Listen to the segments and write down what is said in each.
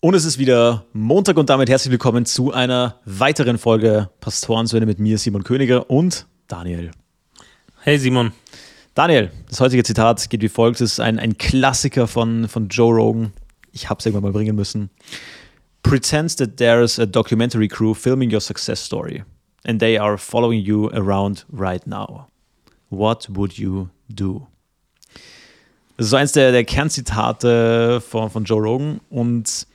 Und es ist wieder Montag und damit herzlich willkommen zu einer weiteren Folge Pastorensöhne mit mir, Simon Königer und Daniel. Hey Simon. Daniel, das heutige Zitat geht wie folgt: Es ist ein, ein Klassiker von, von Joe Rogan. Ich habe es irgendwann mal bringen müssen. Pretends that there is a documentary crew filming your success story and they are following you around right now. What would you do? Das ist so eins der, der Kernzitate von, von Joe Rogan und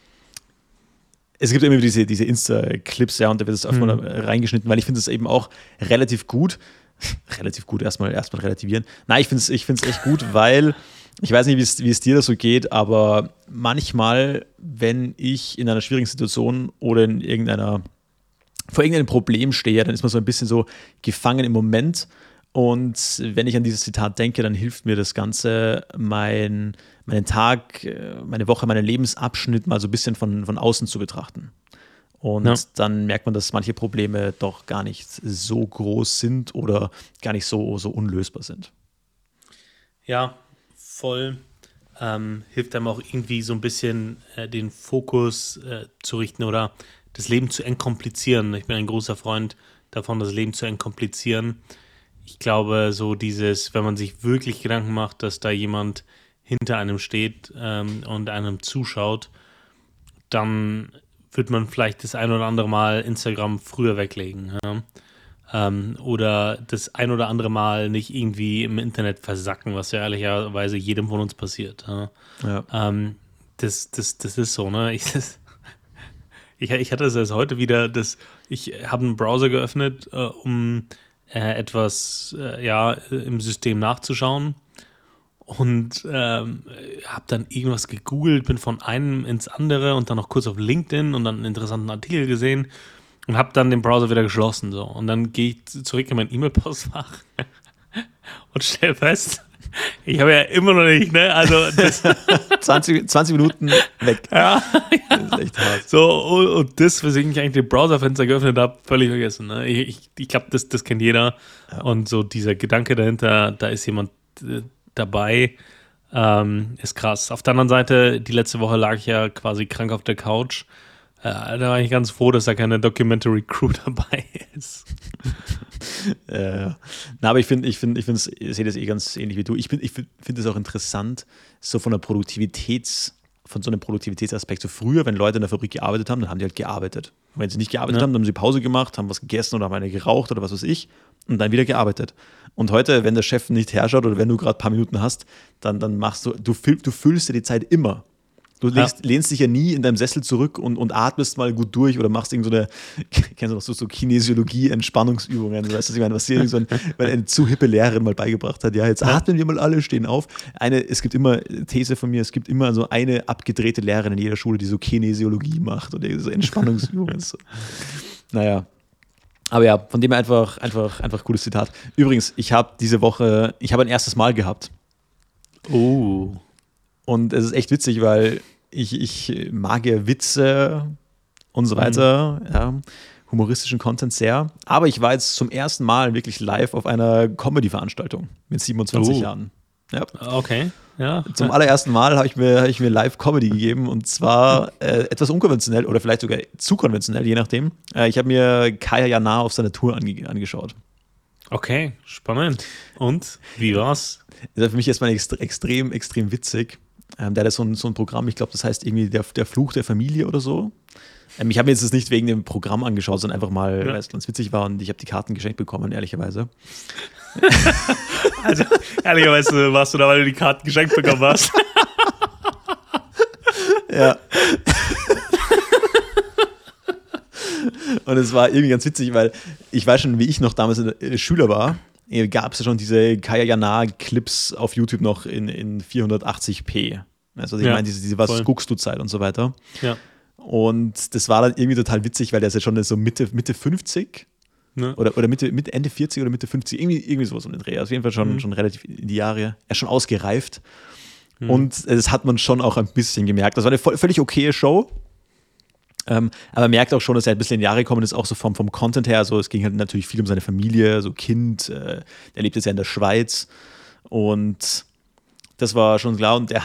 es gibt immer diese, diese Insta-Clips, ja, und da wird es öfter mhm. reingeschnitten, weil ich finde es eben auch relativ gut. relativ gut, erstmal, erstmal relativieren. Nein, ich finde es ich echt gut, weil ich weiß nicht, wie es dir das so geht, aber manchmal, wenn ich in einer schwierigen Situation oder in irgendeiner, vor irgendeinem Problem stehe, dann ist man so ein bisschen so gefangen im Moment. Und wenn ich an dieses Zitat denke, dann hilft mir das Ganze, mein, meinen Tag, äh, meine Woche, meinen Lebensabschnitt mal so ein bisschen von, von außen zu betrachten. Und ja. dann merkt man, dass manche Probleme doch gar nicht so groß sind oder gar nicht so, so unlösbar sind. Ja, voll. Ähm, hilft einem auch irgendwie so ein bisschen äh, den Fokus äh, zu richten oder das Leben zu entkomplizieren. Ich bin ein großer Freund davon, das Leben zu entkomplizieren. Ich glaube, so dieses, wenn man sich wirklich Gedanken macht, dass da jemand hinter einem steht ähm, und einem zuschaut, dann wird man vielleicht das ein oder andere Mal Instagram früher weglegen. Ja? Ähm, oder das ein oder andere Mal nicht irgendwie im Internet versacken, was ja ehrlicherweise jedem von uns passiert. Ja? Ja. Ähm, das, das, das ist so, ne? Ich, das, ich, ich hatte es erst heute wieder, dass ich habe einen Browser geöffnet, äh, um äh, etwas äh, ja, im System nachzuschauen. Und ähm, habe dann irgendwas gegoogelt, bin von einem ins andere und dann noch kurz auf LinkedIn und dann einen interessanten Artikel gesehen und habe dann den Browser wieder geschlossen so. Und dann gehe ich zurück in mein E-Mail-Postfach und stelle fest, ich habe ja immer noch nicht, ne? Also 20, 20 Minuten weg. Ja, ja. Das ist echt hart. So, und, und das, weswegen ich eigentlich den Browserfenster geöffnet habe, völlig vergessen. Ne? Ich, ich, ich glaube, das, das kennt jeder. Ja. Und so dieser Gedanke dahinter, da ist jemand äh, dabei, ähm, ist krass. Auf der anderen Seite, die letzte Woche lag ich ja quasi krank auf der Couch da war ich ganz froh, dass da keine Documentary Crew dabei ist. äh, na, aber ich finde, ich finde, ich, ich sehe das eh ganz ähnlich wie du. Ich, ich finde es auch interessant, so von der Produktivitäts- von so einem Produktivitätsaspekt. So früher, wenn Leute in der Fabrik gearbeitet haben, dann haben die halt gearbeitet. Und wenn sie nicht gearbeitet ja. haben, dann haben sie Pause gemacht, haben was gegessen oder haben eine geraucht oder was weiß ich und dann wieder gearbeitet. Und heute, wenn der Chef nicht herschaut oder wenn du gerade ein paar Minuten hast, dann, dann machst du, du, du füllst dir die Zeit immer. Du lehnst, ja. lehnst, dich ja nie in deinem Sessel zurück und, und atmest mal gut durch oder machst irgend so eine, kennst du noch so, so Kinesiologie, Entspannungsübungen, weißt du, ich meine, was dir so ein, eine zu hippe Lehrerin mal beigebracht hat, ja, jetzt atmen wir mal alle, stehen auf. Eine, es gibt immer, These von mir, es gibt immer so eine abgedrehte Lehrerin in jeder Schule, die so Kinesiologie macht oder so Entspannungsübungen. so. Naja, aber ja, von dem einfach, einfach, einfach cooles Zitat. Übrigens, ich habe diese Woche, ich habe ein erstes Mal gehabt. Oh. Und es ist echt witzig, weil ich, ich mag ja Witze und so weiter, mhm. ja, humoristischen Content sehr. Aber ich war jetzt zum ersten Mal wirklich live auf einer Comedy-Veranstaltung mit 27 oh. Jahren. Ja. Okay. Ja. Zum allerersten Mal habe ich mir, hab ich mir live Comedy gegeben und zwar äh, etwas unkonventionell oder vielleicht sogar zu konventionell, je nachdem. Äh, ich habe mir Kaya Jana auf seiner Tour ange angeschaut. Okay, spannend. Und wie war's? Das ist für mich erstmal extrem, extrem witzig. Ähm, der hat so ein, so ein Programm, ich glaube, das heißt irgendwie der, der Fluch der Familie oder so. Ähm, ich habe mir jetzt das nicht wegen dem Programm angeschaut, sondern einfach mal, ja. weil es ganz witzig war und ich habe die Karten geschenkt bekommen, ehrlicherweise. also, ehrlicherweise warst du da, weil du die Karten geschenkt bekommen hast. ja. und es war irgendwie ganz witzig, weil ich weiß schon, wie ich noch damals Schüler war gab es schon diese Kaya Jana-Clips auf YouTube noch in, in 480p. Also ich ja, meine, diese, diese Was voll. guckst du Zeit und so weiter. Ja. Und das war dann irgendwie total witzig, weil der ist ja schon so Mitte, Mitte 50 ne? oder, oder Mitte, Mitte, Ende 40 oder Mitte 50, irgendwie, irgendwie sowas um den Dreh. Auf jeden Fall schon, mhm. schon relativ in die Jahre. Er ist schon ausgereift. Mhm. Und das hat man schon auch ein bisschen gemerkt. Das war eine völlig okaye Show. Ähm, aber man merkt auch schon, dass er ein bisschen in die Jahre gekommen ist, auch so vom, vom Content her. Also es ging halt natürlich viel um seine Familie, so Kind. Äh, der lebt jetzt ja in der Schweiz. Und das war schon klar. Und der,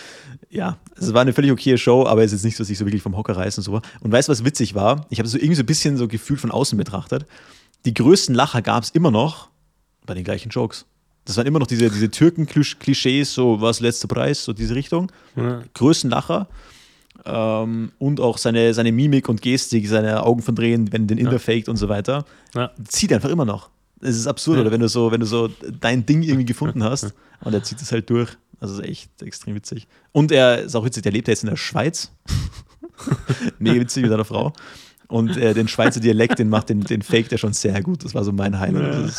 ja, es war eine völlig okaye Show, aber es ist nicht so, dass ich so wirklich vom Hocker reißen und so. Und weißt du, was witzig war? Ich habe so irgendwie so ein bisschen so gefühlt von außen betrachtet. Die größten Lacher gab es immer noch bei den gleichen Jokes. Das waren immer noch diese, diese Türken-Klischees, so was letzter Preis, so diese Richtung. Ja. Größten Lacher. Ähm, und auch seine, seine Mimik und Gestik, seine Augen verdrehen, wenn den Inder Ja. faked und so weiter. Ja. Zieht einfach immer noch. Es ist absurd, Ja. oder wenn du so, wenn du so dein Ding irgendwie gefunden hast und er zieht es halt durch. Also es ist echt extrem witzig. Und er ist auch witzig, der lebt ja jetzt in der Schweiz. Mega witzig mit seiner Frau. Und äh, den Schweizer Dialekt, den macht den, den Fake der schon sehr gut. Das war so mein Highlight.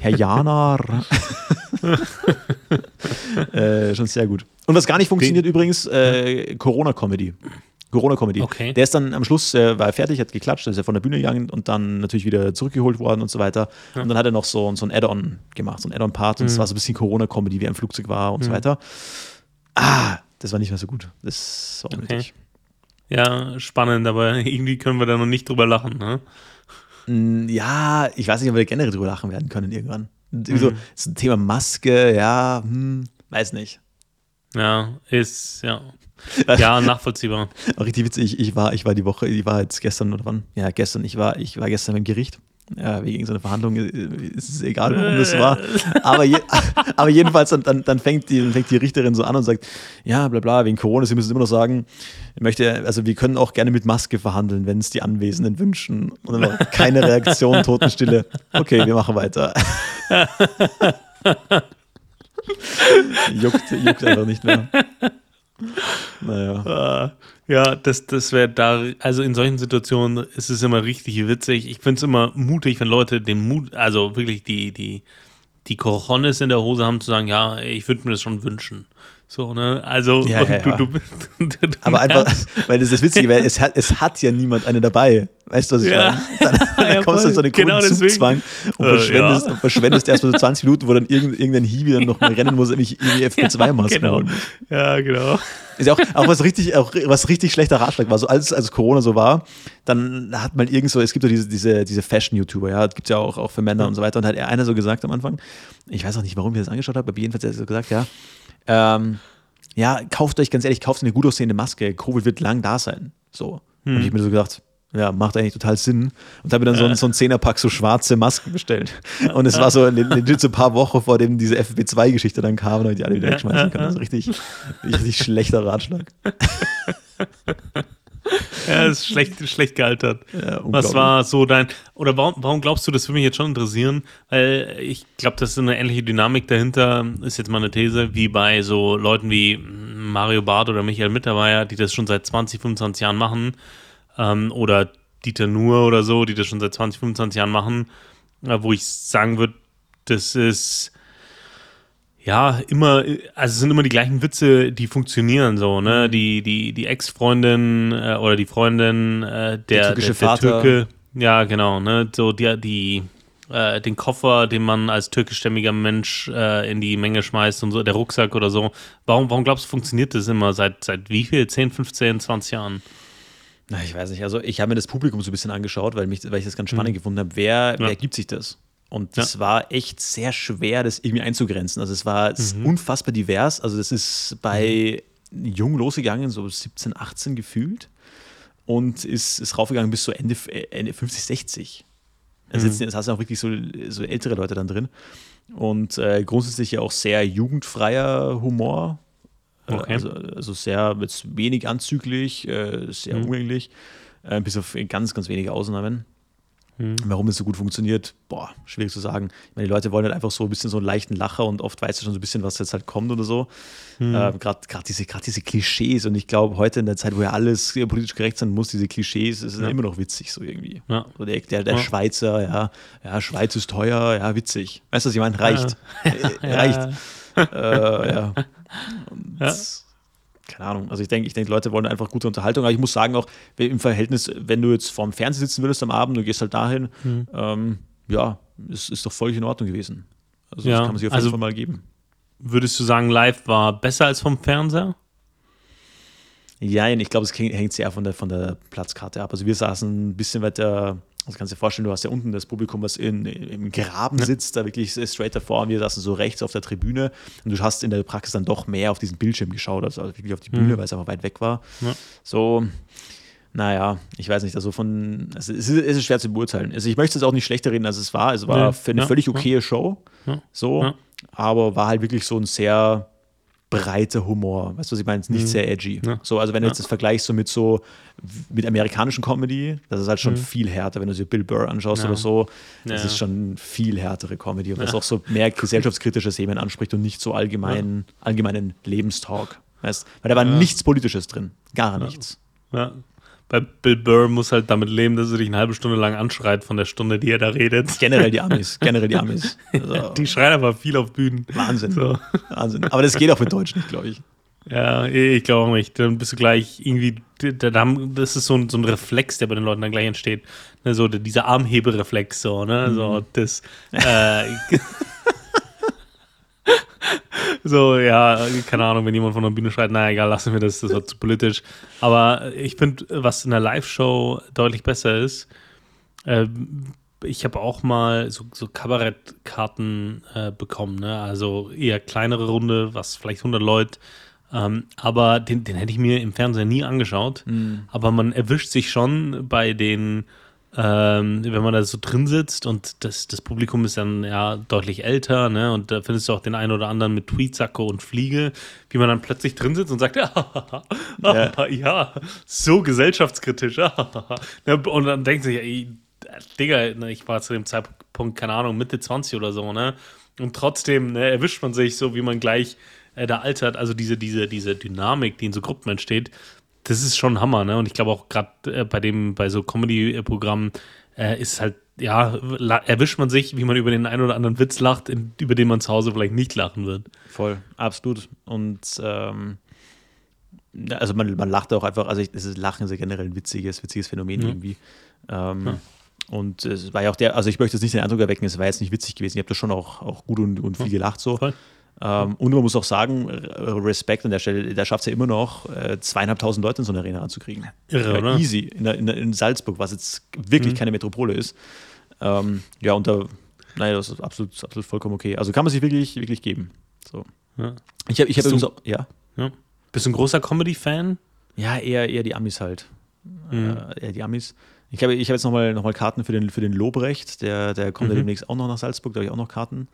Herr Janar. äh, schon sehr gut. Und was gar nicht funktioniert übrigens, äh, Corona-Comedy. Corona-Comedy. Okay. Der ist dann am Schluss, äh, war er fertig, hat geklatscht, ist er von der Bühne gegangen und dann natürlich wieder zurückgeholt worden und so weiter. Und dann hat er noch so, so ein Add-on gemacht, so ein Add-on-Part. Und es war so ein bisschen Corona-Comedy, wie er im Flugzeug war und so weiter. Ah, das war nicht mehr so gut. Das war unnötig. Ja, spannend, aber irgendwie können wir da noch nicht drüber lachen. Ne? Ja, ich weiß nicht, ob wir generell drüber lachen werden können irgendwann. Irgendwie So, das Thema Maske, ja, hm, weiß nicht. Ja, ist, ja. Ja, nachvollziehbar. Auch richtig witzig, ich, ich, war, ich war die Woche, ich war jetzt gestern oder wann? Ja, gestern, ich war, ich war gestern beim Gericht. Ja, wegen so einer Verhandlung ist es egal, warum das war. Aber, je, aber jedenfalls, dann, dann, dann fängt, die, fängt die Richterin so an und sagt, ja, bla bla, wegen Corona, sie müssen immer noch sagen, ich möchte, also wir können auch gerne mit Maske verhandeln, wenn es die Anwesenden wünschen. Und dann war keine Reaktion, Totenstille. Okay, wir machen weiter. juckt, juckt einfach nicht mehr. Naja. Äh, ja, das, das wäre da, also in solchen Situationen ist es immer richtig witzig. Ich finde es immer mutig, wenn Leute den Mut, also wirklich die, die, die Cojones in der Hose haben zu sagen, ja, ich würde mir das schon wünschen. So, ne? Also, Ja, ja, du, ja. du, bist- du, du Aber einfach, weil das ist das Witzige, weil es hat, es hat ja niemand eine dabei. Weißt du, was ich Ja. meine? Dann, dann kommst du in so einen. Genau. Zugzwang und Äh, verschwendest, und verschwendest erstmal so 20 Minuten, wo dann irgendein, irgendein Hiwi dann noch mal rennen muss, nämlich irgendwie FP2-Masken genau. holen. Ja, genau. Ist ja auch, auch was richtig, auch was richtig schlechter Ratschlag war. So als, als Corona so war, dann hat man irgend so, es gibt ja diese, diese, diese Fashion-YouTuber, ja, gibt es ja auch, auch für Männer und so weiter. Und hat einer so gesagt am Anfang, ich weiß auch nicht, warum ich das angeschaut habe, aber jedenfalls hat er so gesagt, ja, ähm, ja, kauft euch ganz ehrlich, kauft eine gut aussehende Maske. Covid wird lang da sein. So. Und ich hab mir so gedacht, ja, macht eigentlich total Sinn. Und habe mir dann so, ein- so ein Zehnerpack so schwarze Masken bestellt. Und es war so le- legit so ein paar Wochen, vor dem diese FFP2-Geschichte dann kam, und habe ich die alle wieder wegschmeißen können. Also richtig, richtig schlechter Ratschlag. Ja, ist schlecht, schlecht gealtert. Ja, Was war so dein, oder warum, warum glaubst du, das würde mich jetzt schon interessieren? Weil ich glaube, das ist eine ähnliche Dynamik dahinter, ist jetzt mal eine These, wie bei so Leuten wie Mario Barth oder Michael Mittermeier, die das schon seit 20, 25 Jahren machen, ähm, oder Dieter Nuhr oder so, die das schon seit 20, 25 Jahren machen, äh, wo ich sagen würde, das ist ja, immer, also es sind immer die gleichen Witze, die funktionieren so, Mhm. ne? Die, die, die Ex-Freundin äh, oder die Freundin äh, der, türkische der, der Vater. Türke, ja, genau, ne? So die, die äh, den Koffer, den man als türkischstämmiger Mensch äh, in die Menge schmeißt und so, der Rucksack oder so. Warum, warum glaubst du, funktioniert das immer seit, seit wie viel? 10, 15, 20 Jahren? Na, ich weiß nicht. Also ich habe mir das Publikum so ein bisschen angeschaut, weil, mich, weil ich das ganz spannend gefunden habe. Wer, wer gibt sich das? Und das war echt sehr schwer, das irgendwie einzugrenzen. Also es war es ist unfassbar divers. Also das ist bei jung losgegangen, so 17, 18 gefühlt. Und ist, ist raufgegangen bis so Ende, Ende 50, 60. Also jetzt, jetzt hast du auch wirklich so, so ältere Leute dann drin. Und äh, grundsätzlich ja auch sehr jugendfreier Humor. Äh, Okay. Also, also sehr jetzt wenig anzüglich, äh, sehr umgänglich, äh, bis auf ganz, ganz wenige Ausnahmen. Warum es so gut funktioniert, boah, schwierig zu sagen. Ich meine, die Leute wollen halt einfach so ein bisschen so einen leichten Lacher und oft weißt du schon so ein bisschen, was jetzt halt kommt oder so. Ähm, Gerade diese, grad diese Klischees und ich glaube, heute in der Zeit, wo ja alles politisch gerecht sein muss, diese Klischees, es ist immer noch witzig so irgendwie. Ja. So der, der, der Ja. Schweizer, ja, ja, Schweiz ist teuer, ja, witzig. Weißt du, was ich meine? Reicht. Reicht. Äh, ja. Und, Ja. Keine Ahnung. Also ich denke, ich denke, Leute wollen einfach gute Unterhaltung. Aber ich muss sagen auch, im Verhältnis, wenn du jetzt vorm Fernseher sitzen würdest am Abend, du gehst halt dahin, Mhm. ähm, ja, es ist doch völlig in Ordnung gewesen. Also Ja, das kann man sich auf also- jeden Fall mal geben. Würdest du sagen, live war besser als vom Fernseher? Ja, ich glaube, es hängt sehr von der, von der Platzkarte ab. Also wir saßen ein bisschen weiter Also kannst du dir vorstellen, du hast ja unten das Publikum, was in, im Graben sitzt, da wirklich straight davor und wir saßen so rechts auf der Tribüne und du hast in der Praxis dann doch mehr auf diesen Bildschirm geschaut, also wirklich auf die Bühne, mhm. weil es einfach weit weg war. Ja. So, naja, ich weiß nicht, also von, es ist, es ist schwer zu beurteilen. Also ich möchte es auch nicht schlechter reden, als es war. Es war ja, für eine ja, völlig okaye. Show, so, aber war halt wirklich so ein sehr breiter Humor. Weißt du, was ich meine? Nicht mhm. sehr edgy. So, also wenn du jetzt das vergleichst so mit so mit amerikanischen Comedy, das ist halt schon mhm. viel härter, wenn du dir Bill Burr anschaust oder so. Das ist schon viel härtere Comedy und das auch so mehr gesellschaftskritische Themen anspricht und nicht so allgemein, allgemeinen Lebenstalk. Weißt? Weil da war nichts Politisches drin. Gar nichts. Ja bei Bill Burr muss halt damit leben, dass er dich eine halbe Stunde lang anschreit von der Stunde, die er da redet. Generell die Amis, generell die Amis. Also, die schreien aber viel auf Bühnen. Wahnsinn. So. Wahnsinn. Aber das geht auch mit Deutsch nicht, glaube ich. Ja, ich glaube auch nicht. Dann bist du gleich irgendwie, das ist so ein, so ein Reflex, der bei den Leuten dann gleich entsteht. Ne, so dieser Armhebereflex, so, ne? Mhm. So, das. Äh, so, ja, keine Ahnung, wenn jemand von der Bühne schreit, naja, egal, lassen wir das, das war zu politisch. Aber ich finde, was in der Live-Show deutlich besser ist, äh, ich habe auch mal so, so Kabarettkarten äh, bekommen, ne? also eher kleinere Runde, was vielleicht 100 Leute. Ähm, aber den, den hätte ich mir im Fernsehen nie angeschaut. Mhm. Aber man erwischt sich schon bei den ähm, wenn man da so drin sitzt und das, das Publikum ist dann ja deutlich älter, ne? Und da findest du auch den einen oder anderen mit Tweetsacke und Fliege, wie man dann plötzlich drin sitzt und sagt, ja, ja. ja so gesellschaftskritisch. und dann denkt sich, ey, Digga, ne, ich war zu dem Zeitpunkt, keine Ahnung, Mitte 20 oder so, ne? Und trotzdem ne, erwischt man sich so, wie man gleich äh, da altert. Also diese, diese, diese Dynamik, die in so Gruppen entsteht, das ist schon Hammer, ne? Und ich glaube auch gerade äh, bei dem, bei so Comedy-Programmen äh, ist halt, ja, erwischt man sich, wie man über den einen oder anderen Witz lacht, in, über den man zu Hause vielleicht nicht lachen wird. Voll, absolut. Und ähm, also man, man lacht auch einfach, also ich, das ist Lachen ist ja generell ein witziges, witziges Phänomen mhm. irgendwie. Ähm, ja. Und es war ja auch der, also ich möchte jetzt nicht den Eindruck erwecken, es war jetzt nicht witzig gewesen. Ich habe da schon auch, auch gut und, und viel gelacht so. Voll. Ähm, und man muss auch sagen, Respekt an der Stelle, der schafft es ja immer noch, äh, zweieinhalbtausend Leute in so eine Arena anzukriegen. Irre, oder? Easy. In, der, in, der, in, Salzburg, was jetzt wirklich mhm. keine Metropole ist. Ähm, ja, und da, naja, das ist absolut, absolut vollkommen okay. Also kann man sich wirklich, wirklich geben. So. Ja. Ich habe ich hab übrigens auch, ja. ja. Bist du ein großer Comedy-Fan? Ja, eher, eher die Amis halt. Mhm. Äh, eher die Amis. Ich habe ich hab jetzt nochmal noch mal Karten für den, für den Lobrecht, der, der kommt mhm. ja demnächst auch noch nach Salzburg, da habe ich auch noch Karten.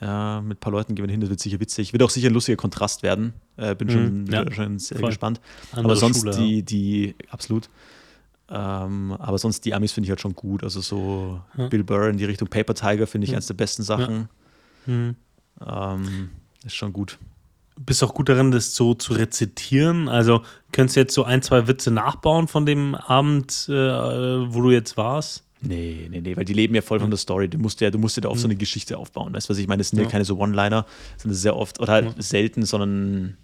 Äh, mit ein paar Leuten gehen wir hin, das wird sicher witzig. Wird auch sicher ein lustiger Kontrast werden. Äh, bin schon, mhm, ja, schon sehr voll. gespannt. Andere aber sonst Schule, die, die, absolut. Ähm, aber sonst die Amis finde ich halt schon gut. Also so ja. Bill Burr in die Richtung Paper Tiger finde ich ja. eines der besten Sachen. Mhm. Ähm, ist schon gut. Bist auch gut darin, das so zu rezitieren. Also könntest du jetzt so ein, zwei Witze nachbauen von dem Abend, äh, wo du jetzt warst? Nee, nee, nee, weil die leben ja voll von der Story. Du musst ja, du musst ja da auf so eine Geschichte aufbauen. Weißt du, was ich meine? Es sind ja, ja keine so One-Liner, sondern sehr oft, oder halt ja. selten, sondern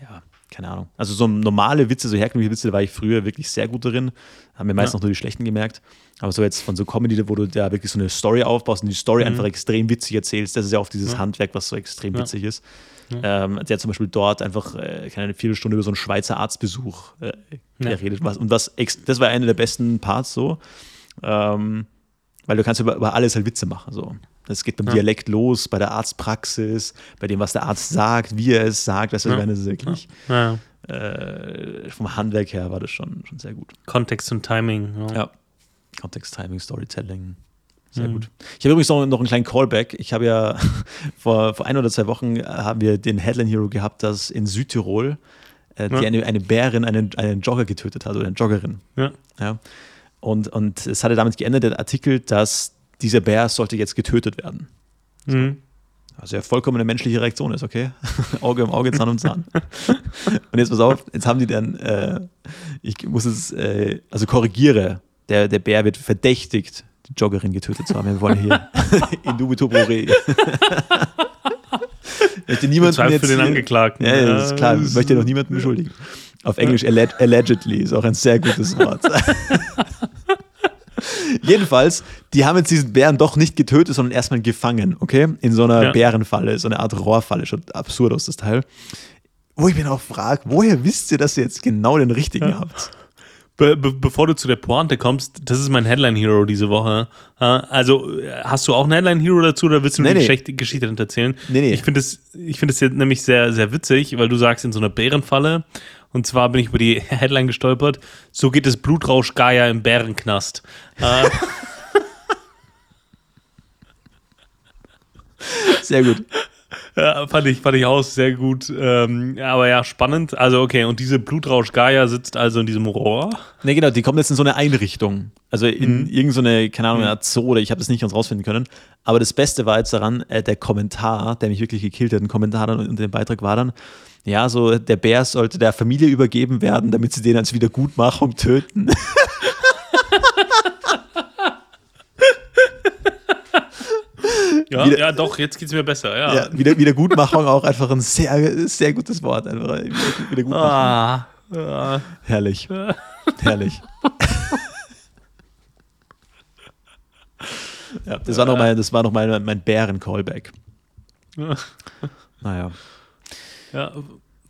ja, keine Ahnung. Also so normale Witze, so herkömmliche Witze, da war ich früher wirklich sehr gut darin. Haben mir meistens ja. noch nur die schlechten gemerkt. Aber so jetzt von so Comedy, wo du da wirklich so eine Story aufbaust und die Story mhm. einfach extrem witzig erzählst, das ist ja oft dieses Handwerk, was so extrem witzig ist. Ähm, der zum Beispiel dort einfach äh, eine Viertelstunde über so einen Schweizer Arztbesuch äh, geredet. Was, und was, das war einer der besten Parts so. Ähm, weil du kannst über, über alles halt Witze machen. So. Das geht beim ja. Dialekt los, bei der Arztpraxis, bei dem, was der Arzt sagt, wie er es sagt. Das ja. ist wirklich. Ja. Äh, vom Handwerk her war das schon, schon sehr gut. Kontext und Timing. Ja. Kontext, Timing, Storytelling. Sehr mhm. gut. Ich habe übrigens noch, noch einen kleinen Callback. Ich habe ja vor, vor ein oder zwei Wochen haben wir den Headline Hero gehabt, dass in Südtirol äh, die eine, eine Bärin einen, einen Jogger getötet hat oder eine Joggerin. Ja. ja. Und, und es hatte damit geendet, der Artikel, dass dieser Bär sollte jetzt getötet werden. So. Mhm. Also ja vollkommen eine menschliche Reaktion ist, okay? Auge um Auge, Zahn um Zahn. und jetzt pass auf, jetzt haben die dann, äh, ich muss es, äh, also korrigiere, der, der Bär wird verdächtigt, die Joggerin getötet zu haben. Wir wollen hier in dubito pro re. möchte niemanden jetzt, für den Angeklagten. Ja, ja, das ist klar. Ich möchte noch niemanden beschuldigen. Auf Englisch allegedly ist auch ein sehr gutes Wort. Jedenfalls, die haben jetzt diesen Bären doch nicht getötet, sondern erstmal gefangen, okay? In so einer ja. Bärenfalle, so eine Art Rohrfalle, schon absurd aus das Teil. Wo ich mich auch frage, woher wisst ihr, dass ihr jetzt genau den richtigen ja. habt? be be bevor du zu der Pointe kommst, das ist mein Headline Hero diese Woche. Also, hast du auch einen Headline Hero dazu oder willst du nur nee, die nee. Geschichte erzählen? Nee, nee. Ich finde es find jetzt nämlich sehr, sehr witzig, weil du sagst, in so einer Bärenfalle. Und zwar bin ich über die Headline gestolpert. So geht es Blutrausch Gaia im Bärenknast. Äh, sehr gut. Ja, fand ich, fand ich auch sehr gut. Ähm, aber ja, spannend. Also, okay, und diese Blutrausch Gaia sitzt also in diesem Rohr. Ne, genau, die kommt jetzt in so eine Einrichtung. Also in mhm. irgendeine, so keine Ahnung, eine Zoo oder ich habe das nicht ganz rausfinden können. Aber das Beste war jetzt daran, äh, der Kommentar, der mich wirklich gekillt hat, ein Kommentar dann unter dem Beitrag war dann, ja, so der Bär sollte der Familie übergeben werden, damit sie den als Wiedergutmachung töten. Ja, wieder, ja doch, jetzt geht es mir besser. Ja. ja wieder, Wiedergutmachung auch einfach ein sehr, sehr gutes Wort. Einfach. Wiedergutmachung. Ah, ah. Herrlich. Herrlich. ja, das war noch, mein, das war noch mein, mein Bären-Callback. naja. Ja,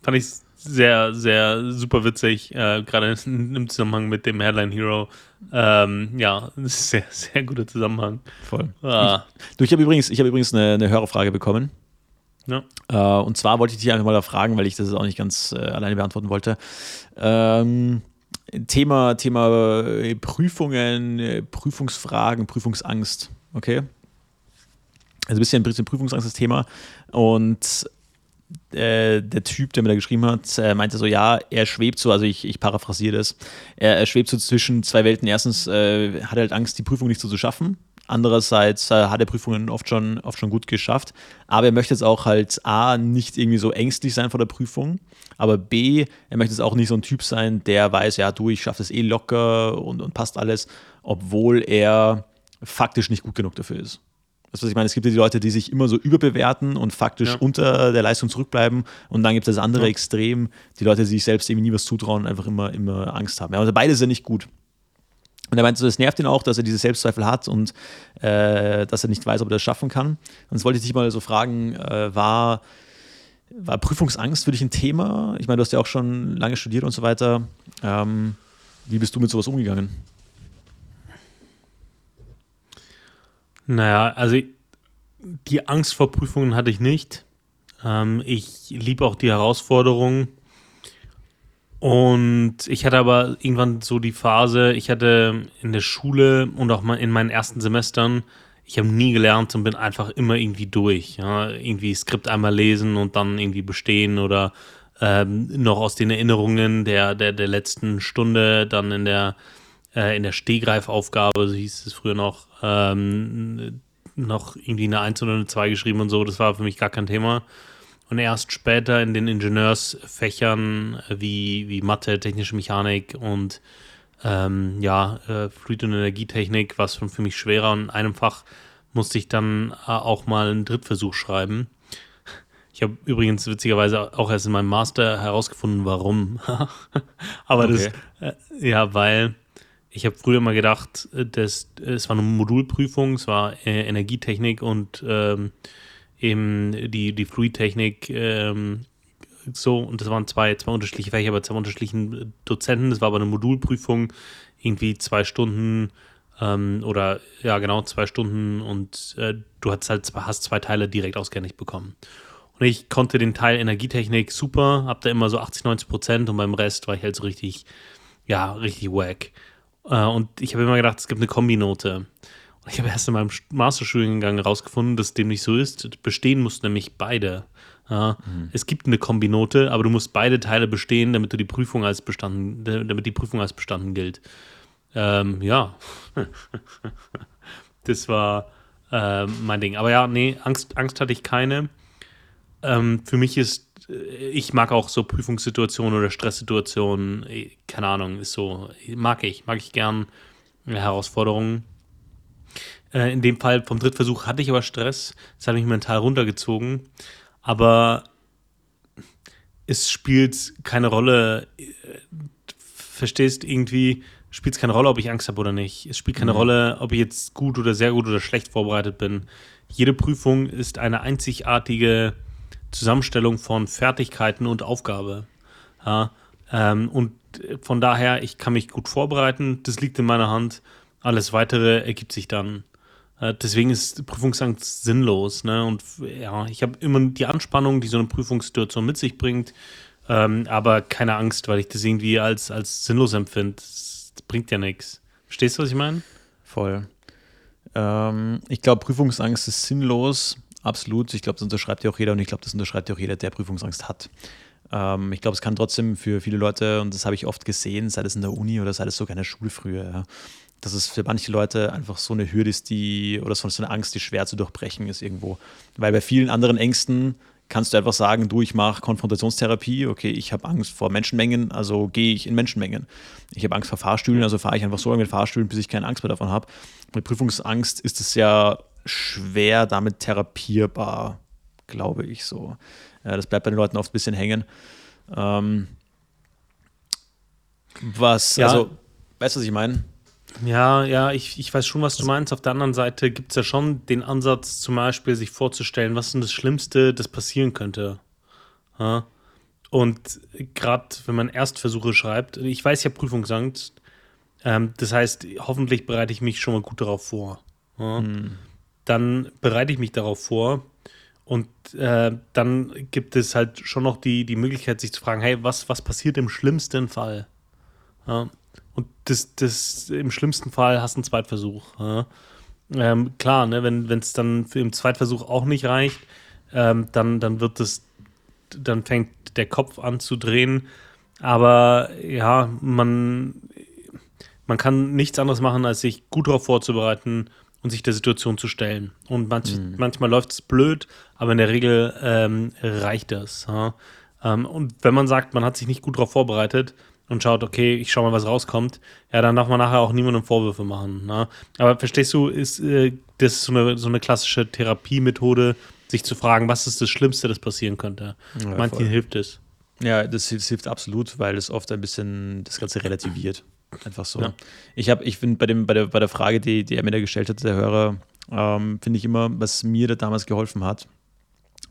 fand ich sehr, sehr super witzig, äh, gerade im Zusammenhang mit dem Headline Hero. Ähm, ja, sehr, sehr guter Zusammenhang. Voll. Ah. Ich, du, ich habe übrigens, ich hab übrigens eine, eine Hörerfrage bekommen. Ja. Äh, und zwar wollte ich dich einfach mal fragen, weil ich das auch nicht ganz äh, alleine beantworten wollte. Ähm, Thema, Thema äh, Prüfungen, äh, Prüfungsfragen, Prüfungsangst. Okay. Also ein bisschen, ein bisschen Prüfungsangst das Thema. Und äh, der Typ, der mir da geschrieben hat, äh, meinte so, ja, er schwebt so, also ich, ich paraphrasiere das, er, er, schwebt so zwischen zwei Welten. Erstens äh, hat er halt Angst, die Prüfung nicht so zu schaffen. Andererseits äh, hat er Prüfungen oft schon, oft schon gut geschafft. Aber er möchte jetzt auch halt A, nicht irgendwie so ängstlich sein vor der Prüfung. Aber B, er möchte jetzt auch nicht so ein Typ sein, der weiß, ja, du, ich schaffe das eh locker und, und passt alles, obwohl er faktisch nicht gut genug dafür ist. Das, was ich meine, es gibt ja die Leute, die sich immer so überbewerten und faktisch ja. unter der Leistung zurückbleiben. Und dann gibt es das andere ja. Extrem, die Leute, die sich selbst irgendwie nie was zutrauen und einfach immer, immer Angst haben. Ja, also beide sind nicht gut. Und er meinte, so, es nervt ihn auch, dass er diese Selbstzweifel hat und äh, dass er nicht weiß, ob er das schaffen kann. Und jetzt wollte ich dich mal so fragen, äh, war, war Prüfungsangst für dich ein Thema? Ich meine, du hast ja auch schon lange studiert und so weiter. Ähm, wie bist du mit sowas umgegangen? Naja, also die Angst vor Prüfungen hatte ich nicht. Ähm, ich liebe auch die Herausforderungen. Und ich hatte aber irgendwann so die Phase, ich hatte in der Schule und auch mal in meinen ersten Semestern, ich habe nie gelernt und bin einfach immer irgendwie durch. Ja? Irgendwie Skript einmal lesen und dann irgendwie bestehen oder ähm, noch aus den Erinnerungen der, der, der letzten Stunde dann in der äh, in der Stehgreifaufgabe, so hieß es früher noch, ähm, noch irgendwie eine 1 oder eine 2 geschrieben und so. Das war für mich gar kein Thema. Und erst später in den Ingenieursfächern wie, wie Mathe, technische Mechanik und ähm, ja, äh, Fluid- und Energietechnik war es schon für mich schwerer. Und in einem Fach musste ich dann äh, auch mal einen Drittversuch schreiben. Ich habe übrigens witzigerweise auch erst in meinem Master herausgefunden, warum. Aber okay. das, äh, ja, weil ich habe früher mal gedacht, äh, das, es war eine Modulprüfung, es war äh, Energietechnik und ähm, eben die, die Fluidtechnik ähm, so, und das waren zwei, zwei unterschiedliche Fächer bei zwei unterschiedlichen Dozenten. Das war aber eine Modulprüfung, irgendwie zwei Stunden ähm, oder ja, genau, zwei Stunden und äh, du hast halt hast zwei Teile direkt ausgehändigt bekommen. Und ich konnte den Teil Energietechnik super, hab da immer so 80, 90 Prozent und beim Rest war ich halt so richtig, ja, richtig wack. Äh, und ich habe immer gedacht, es gibt eine Kombinote. Und ich habe erst in meinem Masterstudiengang herausgefunden, dass dem nicht so ist. Bestehen mussten nämlich beide. Ja, mhm. Es gibt eine Kombinote, aber du musst beide Teile bestehen, damit du die Prüfung als bestanden, damit die Prüfung als bestanden gilt. Ähm, ja, das war äh, mein Ding. Aber ja, nee, Angst, Angst hatte ich keine. Ähm, für mich ist ich mag auch so Prüfungssituationen oder Stresssituationen, keine Ahnung, ist so, mag ich, mag ich gern Herausforderungen. Äh, in dem Fall vom Drittversuch hatte ich aber Stress, das hat mich mental runtergezogen, aber es spielt keine Rolle, äh, verstehst irgendwie, spielt es keine Rolle, ob ich Angst habe oder nicht. Es spielt keine mhm. Rolle, ob ich jetzt gut oder sehr gut oder schlecht vorbereitet bin. Jede Prüfung ist eine einzigartige Zusammenstellung von Fertigkeiten und Aufgabe. Ja, Ähm, und von daher, ich kann mich gut vorbereiten, das liegt in meiner Hand. Alles weitere ergibt sich dann. Äh, deswegen ist Prüfungsangst sinnlos. Ne? Und ja, ich habe immer die Anspannung, die so eine Prüfungssituation mit sich bringt, ähm, aber keine Angst, weil ich das irgendwie als, als sinnlos empfinde. Das bringt ja nichts. Verstehst du, was ich meine? Voll. Ähm, ich glaube, Prüfungsangst ist sinnlos. Absolut. Ich glaube, das unterschreibt ja auch jeder und ich glaube, das unterschreibt ja auch jeder, der Prüfungsangst hat. Ähm, ich glaube, es kann trotzdem für viele Leute, und das habe ich oft gesehen, sei es in der Uni oder sei es sogar in der Schule früher, ja, dass es für manche Leute einfach so eine Hürde ist, die, oder so eine Angst, die schwer zu durchbrechen ist irgendwo. Weil bei vielen anderen Ängsten kannst du einfach sagen, du, ich mache Konfrontationstherapie, okay, ich habe Angst vor Menschenmengen, also gehe ich in Menschenmengen. Ich habe Angst vor Fahrstühlen, also fahre ich einfach so lange mit Fahrstühlen, bis ich keine Angst mehr davon habe. Mit Prüfungsangst ist es ja schwer damit therapierbar, glaube ich so. Das bleibt bei den Leuten oft ein bisschen hängen. Ähm, was, ja. also, weißt du, was ich meine? Ja, ja, ich, ich weiß schon, was du also meinst. Auf der anderen Seite gibt es ja schon den Ansatz, zum Beispiel sich vorzustellen, was ist denn das Schlimmste, das passieren könnte. Ja? Und gerade wenn man Erstversuche schreibt, ich weiß, ich habe Prüfungsangst. Ähm, das heißt, hoffentlich bereite ich mich schon mal gut darauf vor. Ja? Hm. Dann bereite ich mich darauf vor. Und äh, dann gibt es halt schon noch die, die Möglichkeit, sich zu fragen, hey, was, was passiert im schlimmsten Fall? Ja? Und das, das im schlimmsten Fall hast du einen Zweitversuch. Ja. Ähm, klar, ne, wenn es dann für im Zweitversuch auch nicht reicht, ähm, dann, dann wird das, dann fängt der Kopf an zu drehen. Aber ja, man, man kann nichts anderes machen, als sich gut darauf vorzubereiten und sich der Situation zu stellen. Und manch, mhm. manchmal läuft es blöd, aber in der Regel ähm, reicht das. Ja. Ähm, und wenn man sagt, man hat sich nicht gut darauf vorbereitet, und schaut, okay, ich schau mal, was rauskommt, ja, dann darf man nachher auch niemandem Vorwürfe machen. Ne? Aber verstehst du, ist äh, das ist so eine, so eine klassische Therapiemethode, sich zu fragen, was ist das Schlimmste, das passieren könnte? Ja, Manchen voll. hilft es. Ja, das, das, hilft absolut, weil es oft ein bisschen das Ganze relativiert. Einfach so. Ja. Ich habe, ich finde, bei, bei, der, bei der Frage, die, die er mir da gestellt hat, der Hörer, ähm, finde ich immer, was mir da damals geholfen hat,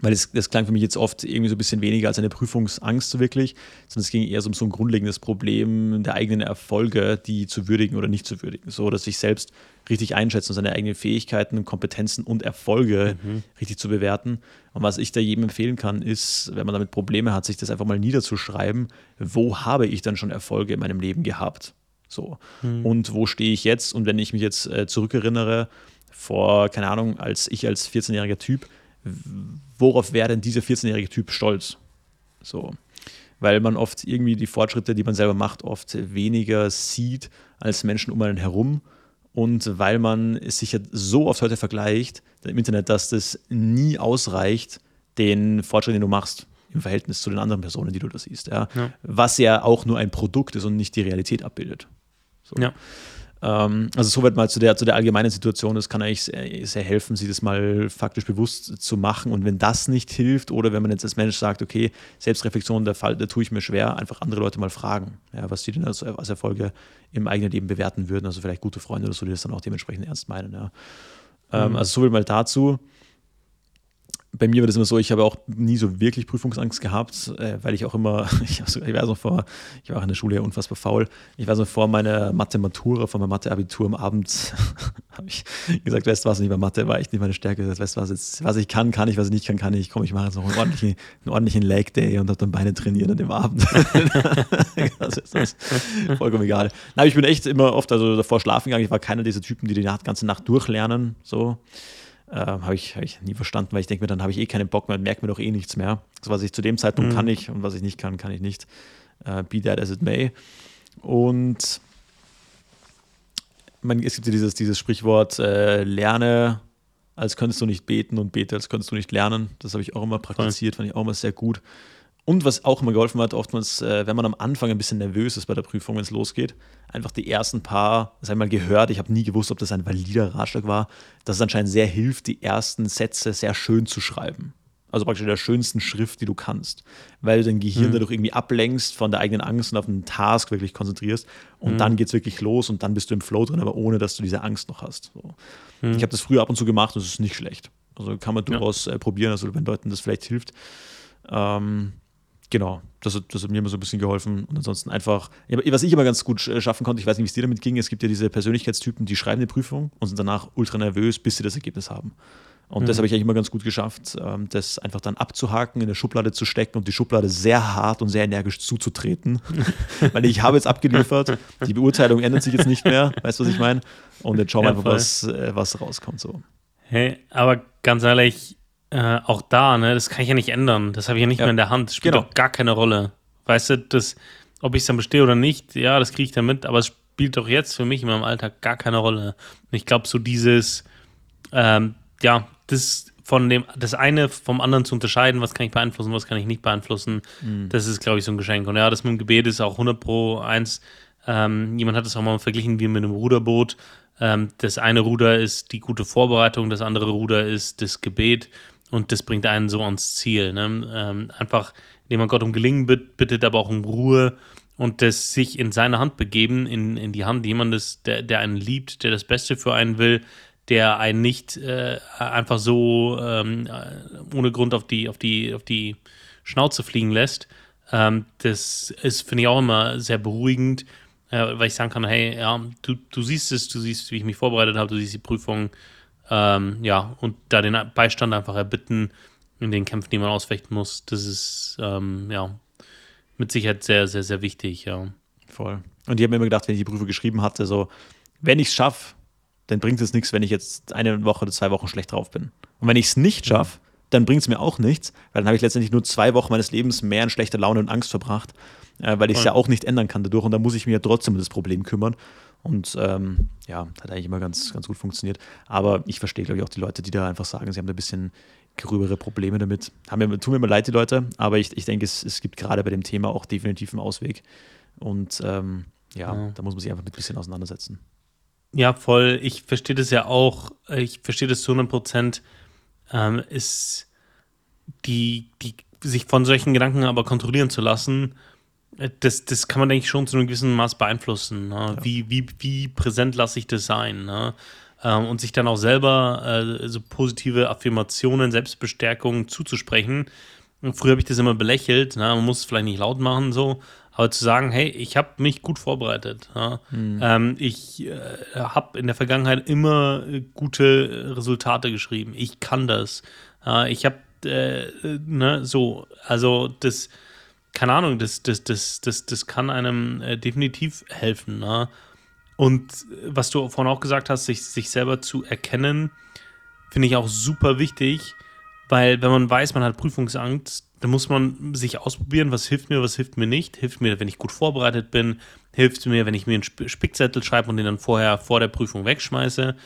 weil das, das, klang für mich jetzt oft irgendwie so ein bisschen weniger als eine Prüfungsangst wirklich, sondern es ging eher so um so ein grundlegendes Problem der eigenen Erfolge, die zu würdigen oder nicht zu würdigen. So, dass sich selbst richtig einschätzen, seine eigenen Fähigkeiten, Kompetenzen und Erfolge mhm. richtig zu bewerten. Und was ich da jedem empfehlen kann, ist, wenn man damit Probleme hat, sich das einfach mal niederzuschreiben, wo habe ich dann schon Erfolge in meinem Leben gehabt? So. Mhm. Und wo stehe ich jetzt? Und wenn ich mich jetzt äh, zurückerinnere, vor, keine Ahnung, als ich als 14-jähriger Typ, worauf wäre denn dieser 14-jährige Typ stolz? So. Weil man oft irgendwie die Fortschritte, die man selber macht, oft weniger sieht als Menschen um einen herum. Und weil man es sich ja so oft heute vergleicht im Internet, dass das nie ausreicht, den Fortschritt, den du machst, im Verhältnis zu den anderen Personen, die du da siehst. Ja? ja. Was ja auch nur ein Produkt ist und nicht die Realität abbildet. So. Ja. Ähm, also soweit mal zu der, zu der allgemeinen Situation. Das kann eigentlich sehr, sehr, helfen, sich das mal faktisch bewusst zu machen. Und wenn das nicht hilft oder wenn man jetzt als Mensch sagt, okay, Selbstreflexion, der Fall, da tue ich mir schwer, einfach andere Leute mal fragen, ja, was die denn als, als Erfolge im eigenen Leben bewerten würden. Also vielleicht gute Freunde oder so, die das dann auch dementsprechend ernst meinen. Ja. Ähm, mhm. Also so viel mal dazu bei mir war das immer so, ich habe auch nie so wirklich Prüfungsangst gehabt, äh, weil ich auch immer, ich, ich weiß noch vor, ich war auch in der Schule ja unfassbar faul. Ich weiß noch vor meiner Mathe-Matura, vor meinem Mathe-Abitur am Abend, habe ich gesagt, weißt du was, nicht mehr Mathe war echt nicht meine Stärke. Weißt du was, jetzt, was ich kann, kann ich, was ich nicht kann, kann ich. Komm, ich mache jetzt noch einen ordentlichen, einen ordentlichen Leg Day und habe dann Beine trainiert an dem Abend. das ist das vollkommen egal. Nein, ich bin echt immer oft, also davor schlafen gegangen. Ich war keiner dieser Typen, die die ganze Nacht durchlernen, so. Ähm, habe ich, hab ich nie verstanden, weil ich denke mir, dann habe ich eh keinen Bock mehr, merke mir doch eh nichts mehr. Also was ich zu dem Zeitpunkt mhm. kann ich und was ich nicht kann, kann ich nicht. Äh, be that as it may. Und man, es gibt ja dieses, dieses Sprichwort, äh, lerne, als könntest du nicht beten und bete, als könntest du nicht lernen. Das habe ich auch immer praktiziert, fand ich auch immer sehr gut. Und was auch immer geholfen hat, oftmals, äh, wenn man am Anfang ein bisschen nervös ist bei der Prüfung, wenn es losgeht, einfach die ersten paar, habe ich mal gehört, ich habe nie gewusst, ob das ein valider Ratschlag war, dass es anscheinend sehr hilft, die ersten Sätze sehr schön zu schreiben. Also praktisch in der schönsten Schrift, die du kannst. Weil du dein Gehirn mhm. dadurch irgendwie ablenkst von der eigenen Angst und auf einen Task wirklich konzentrierst. Und mhm. dann geht es wirklich los und dann bist du im Flow drin, aber ohne, dass du diese Angst noch hast. So. Mhm. Ich habe das früher ab und zu gemacht und es ist nicht schlecht. Also kann man durchaus ja. äh, probieren, also wenn Leuten das vielleicht hilft. Ähm, genau, das, das hat mir immer so ein bisschen geholfen. Und ansonsten einfach, was ich immer ganz gut schaffen konnte, ich weiß nicht, wie es dir damit ging, es gibt ja diese Persönlichkeitstypen, die schreiben eine Prüfung und sind danach ultra nervös, bis sie das Ergebnis haben. Und mhm. das habe ich eigentlich immer ganz gut geschafft, ähm, das einfach dann abzuhaken, in der Schublade zu stecken und die Schublade sehr hart und sehr energisch zuzutreten. Weil ich habe jetzt abgeliefert, die Beurteilung ändert sich jetzt nicht mehr, weißt du, was ich meine? Und jetzt schauen wir ja, einfach, was, äh, was rauskommt. So. Hey, aber ganz ehrlich, äh, auch da, ne, das kann ich ja nicht ändern. Das habe ich ja nicht ja. mehr in der Hand. Das spielt genau. doch gar keine Rolle. Weißt du, das, ob ich es dann bestehe oder nicht, ja, das kriege ich dann mit, aber es spielt doch jetzt für mich in meinem Alltag gar keine Rolle. Und ich glaube, so dieses, ähm, ja, das von dem, das eine vom anderen zu unterscheiden, was kann ich beeinflussen, was kann ich nicht beeinflussen, mhm. das ist, glaube ich, so ein Geschenk. Und ja, das mit dem Gebet ist auch 100 pro 1. Ähm, jemand hat es auch mal verglichen wie mit einem Ruderboot. Ähm, das eine Ruder ist die gute Vorbereitung, das andere Ruder ist das Gebet und das bringt einen so ans Ziel. Ne? Ähm, einfach, indem man Gott um Gelingen bittet, aber auch um Ruhe und das sich in seine Hand begeben, in, in die Hand jemandes, der, der einen liebt, der das Beste für einen will, der einen nicht äh, einfach so ähm, ohne Grund auf die, auf die, auf die Schnauze fliegen lässt. Ähm, das ist, finde ich, auch immer sehr beruhigend, äh, weil ich sagen kann, hey, ja, du, du siehst es, du siehst, wie ich mich vorbereitet habe, du siehst die Prüfung, ähm, ja, und da den Beistand einfach erbitten in den Kämpfen, die man ausfechten muss, das ist, ähm, ja, mit Sicherheit sehr, sehr, sehr wichtig, ja. Voll. Und ich habe mir immer gedacht, wenn ich die Prüfung geschrieben hatte, so, wenn ich es schaffe, dann bringt es nichts, wenn ich jetzt eine Woche oder zwei Wochen schlecht drauf bin. Und wenn ich es nicht schaffe, dann bringt es mir auch nichts, weil dann habe ich letztendlich nur zwei Wochen meines Lebens mehr in schlechter Laune und Angst verbracht, äh, weil ich es ja auch nicht ändern kann dadurch und dann muss ich mich ja trotzdem um das Problem kümmern. Und ähm, ja, hat eigentlich immer ganz, ganz gut funktioniert. Aber ich verstehe, glaube ich, auch die Leute, die da einfach sagen, sie haben da ein bisschen gröbere Probleme damit. Haben mir, tun mir immer leid, die Leute, aber ich, ich denke, es, es gibt gerade bei dem Thema auch definitiv einen Ausweg. Und ähm, ja, ja, da muss man sich einfach mit ein bisschen auseinandersetzen. Ja, voll. Ich verstehe das ja auch. Ich verstehe das zu 100 Prozent. Ähm, ist die, die, sich von solchen Gedanken aber kontrollieren zu lassen, das, das kann man, denke ich, schon zu einem gewissen Maß beeinflussen. Ne? Ja. Wie, wie, wie präsent lasse ich das sein? Ne? Ähm, und sich dann auch selber äh, so positive Affirmationen, Selbstbestärkungen zuzusprechen. Und früher habe ich das immer belächelt. Ne? Man muss es vielleicht nicht laut machen, so. Aber zu sagen, hey, ich habe mich gut vorbereitet. Ja? Mhm. Ähm, ich äh, habe in der Vergangenheit immer äh, gute Resultate geschrieben. Ich kann das. Ja, ich habe, äh, ne, so, also das, keine Ahnung, das, das, das, das, das kann einem äh, definitiv helfen. Ne? Und was du vorhin auch gesagt hast, sich, sich selber zu erkennen, finde ich auch super wichtig, weil wenn man weiß, man hat Prüfungsangst, da muss man sich ausprobieren, was hilft mir, was hilft mir nicht. Hilft mir, wenn ich gut vorbereitet bin, hilft mir, wenn ich mir einen Spickzettel schreibe und den dann vorher vor der Prüfung wegschmeiße.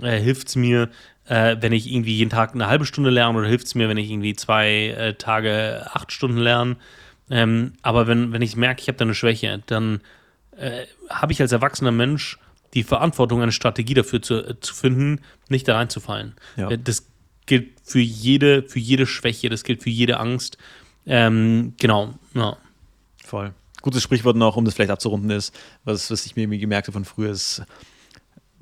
Äh, hilft es mir, äh, wenn ich irgendwie jeden Tag eine halbe Stunde lerne oder hilft es mir, wenn ich irgendwie zwei äh, Tage acht Stunden lerne. Ähm, aber wenn, wenn ich merke, ich habe da eine Schwäche, dann äh, habe ich als erwachsener Mensch die Verantwortung, eine Strategie dafür zu, äh, zu finden, nicht da reinzufallen. Ja. Äh, das gilt für jede, für jede Schwäche, das gilt für jede Angst. Ähm, genau, ja. Voll. Gutes Sprichwort noch, um das vielleicht abzurunden, ist, was, was ich mir gemerkt habe von früher, ist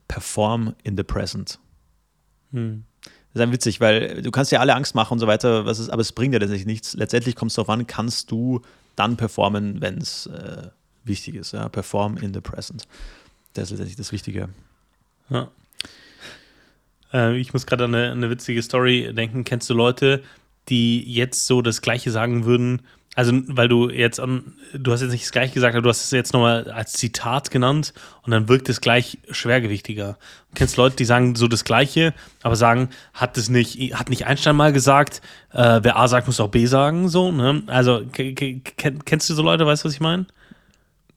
perform in the present. Hm. Das ist dann witzig, weil du kannst ja alle Angst machen und so weiter, was ist, aber es bringt ja letztendlich nichts. Letztendlich kommt es darauf an, kannst du dann performen, wenn es äh, wichtig ist. Ja? Perform in the present. Das ist letztendlich das Wichtige. Ja. Äh, ich muss gerade an eine, eine witzige Story denken. Kennst du Leute, die jetzt so das Gleiche sagen würden? Also, weil du jetzt an, du hast jetzt nicht das Gleiche gesagt, aber du hast es jetzt nochmal als Zitat genannt und dann wirkt es gleich schwergewichtiger. Du kennst Leute, die sagen so das Gleiche, aber sagen, hat es nicht, hat nicht Einstein mal gesagt, äh, wer A sagt, muss auch B sagen, so, ne? Also, kennst du so Leute, weißt du, was ich meine?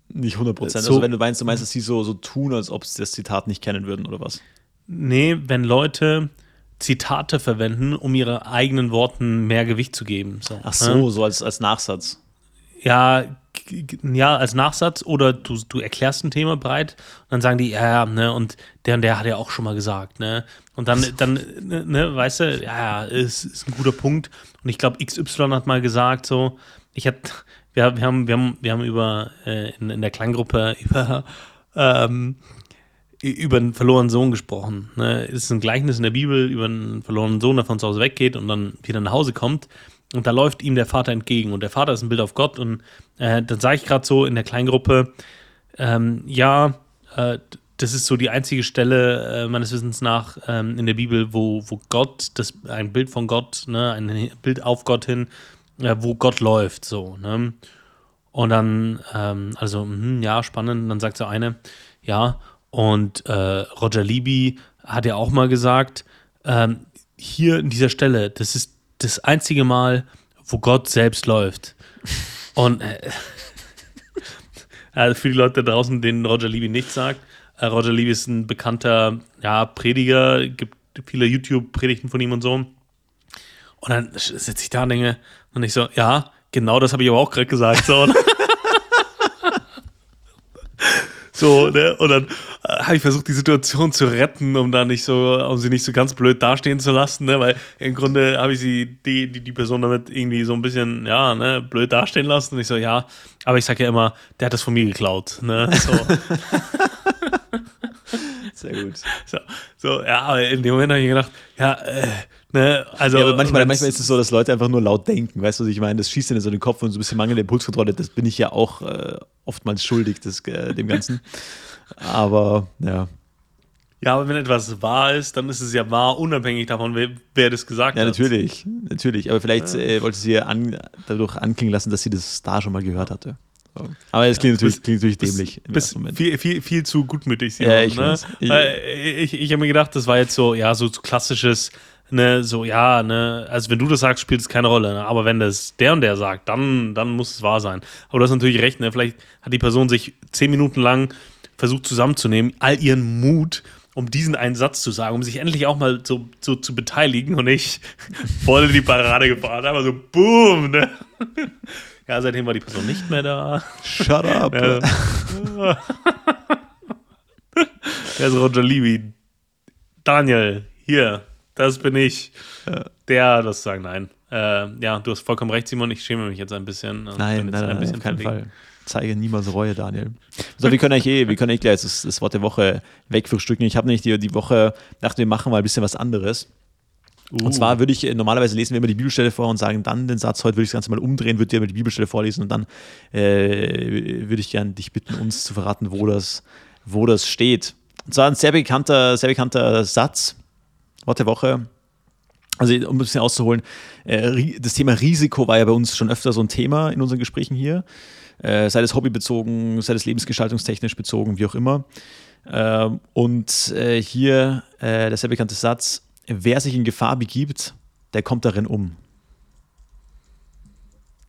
Nicht 100 Prozent. So, also, wenn du meinst, du meinst, dass sie so, so tun, als ob sie das Zitat nicht kennen würden, oder was? Nee, wenn Leute Zitate verwenden, um ihre eigenen Worten mehr Gewicht zu geben. So, Ach so, ja? so als, als Nachsatz. Ja, ja, als Nachsatz oder du, du erklärst ein Thema breit und dann sagen die, ja, ja, ne, und der und der hat ja auch schon mal gesagt, ne? Und dann, dann, ne, ne weißt du, ja, ist, ist ein guter Punkt. Und ich glaube, XY hat mal gesagt, so, ich hab, wir, wir haben, wir haben, wir haben über äh, in, in der Kleingruppe über ähm, über einen verlorenen Sohn gesprochen. Ne? Es ist ein Gleichnis in der Bibel über einen verlorenen Sohn, der von zu Hause weggeht und dann wieder nach Hause kommt. und da läuft ihm der Vater entgegen und der Vater ist ein Bild auf Gott und äh, dann sage ich gerade so in der Kleingruppe, ähm, ja, äh, das ist so die einzige Stelle äh, meines Wissens nach ähm, in der Bibel, wo, wo Gott, das, ein Bild von Gott, ne, ein Bild auf Gott hin, äh, wo Gott läuft, so, ne? Und dann, ähm, also, mh, ja, spannend. Und dann sagt so eine, ja, und äh, Roger Libby hat ja auch mal gesagt, ähm, hier in dieser Stelle, das ist das einzige Mal, wo Gott selbst läuft. Und äh, also für die Leute da draußen, denen Roger Libby nichts sagt, äh, Roger Libby ist ein bekannter ja, Prediger, gibt viele YouTube-Predigten von ihm und so. Und dann sitze ich da und denke, und ich so, ja, genau das habe ich aber auch gerade gesagt. So. So, ne? Und dann äh, habe ich versucht, die Situation zu retten, um da nicht so, um sie nicht so ganz blöd dastehen zu lassen, ne? Weil im Grunde habe ich sie, die, die, die Person damit irgendwie so ein bisschen, ja, ne, blöd dastehen lassen. Und ich so, ja, aber ich sage ja immer, der hat das von mir geklaut, ne? So. Sehr gut. So, so, ja, aber in dem Moment habe ich gedacht, ja, äh, Ne? Also, ja, aber manchmal, manchmal ist es so, dass Leute einfach nur laut denken. Weißt du, was ich meine? Das schießt in so den Kopf und so ein bisschen mangelnde Impulskontrolle. Das bin ich ja auch äh, oftmals schuldig, das, äh, dem Ganzen. Aber ja. Ja, aber wenn etwas wahr ist, dann ist es ja wahr, unabhängig davon, wer, wer das gesagt ja, hat. Ja, natürlich. Natürlich. Aber vielleicht ja. äh, wollte sie an, dadurch anklingen lassen, dass sie das da schon mal gehört hatte. Aber es klingt, ja, natürlich, klingt natürlich dämlich. Bist viel, viel, viel zu gutmütig. Ja, ich, ne? ich, ich, ich, ich habe mir gedacht, das war jetzt so, ja, so klassisches ne, so, ja, ne, also wenn du das sagst, spielt es keine Rolle, ne? aber wenn das der und der sagt, dann, dann muss es wahr sein. Aber du hast natürlich recht, ne, vielleicht hat die Person sich zehn Minuten lang versucht zusammenzunehmen, all ihren Mut, um diesen einen Satz zu sagen, um sich endlich auch mal so, so zu beteiligen und nicht voll in die Parade gefahren, aber so boom, ne? Ja, seitdem war die Person nicht mehr da. Shut up. Ja. Der ist Roger Levy. Daniel, hier, das bin ich. Ja. Der das sagen, nein. Äh, ja, du hast vollkommen recht, Simon. Ich schäme mich jetzt ein bisschen. Nein, nein, nein, bisschen auf keinen Fall. Zeige niemals Reue, Daniel. So, wir können eigentlich eh, wir können eigentlich gleich das, das Wort der Woche wegfrühstücken. Ich habe nämlich die, die Woche, dachte, wir machen mal ein bisschen was anderes. Uh. Und zwar würde ich, normalerweise lesen wir immer die Bibelstelle vor und sagen dann den Satz, heute würde ich das Ganze mal umdrehen, würde dir mal die Bibelstelle vorlesen und dann äh, würde ich gerne dich bitten, uns zu verraten, wo das, wo das steht. Und zwar ein sehr bekannter, sehr bekannter Satz, Wort der Woche. Also, um ein bisschen auszuholen, äh, das Thema Risiko war ja bei uns schon öfter so ein Thema in unseren Gesprächen hier. Äh, sei es hobbybezogen, sei es lebensgestaltungstechnisch bezogen, wie auch immer. Ähm, und äh, hier der sehr bekannte Satz: Wer sich in Gefahr begibt, der kommt darin um.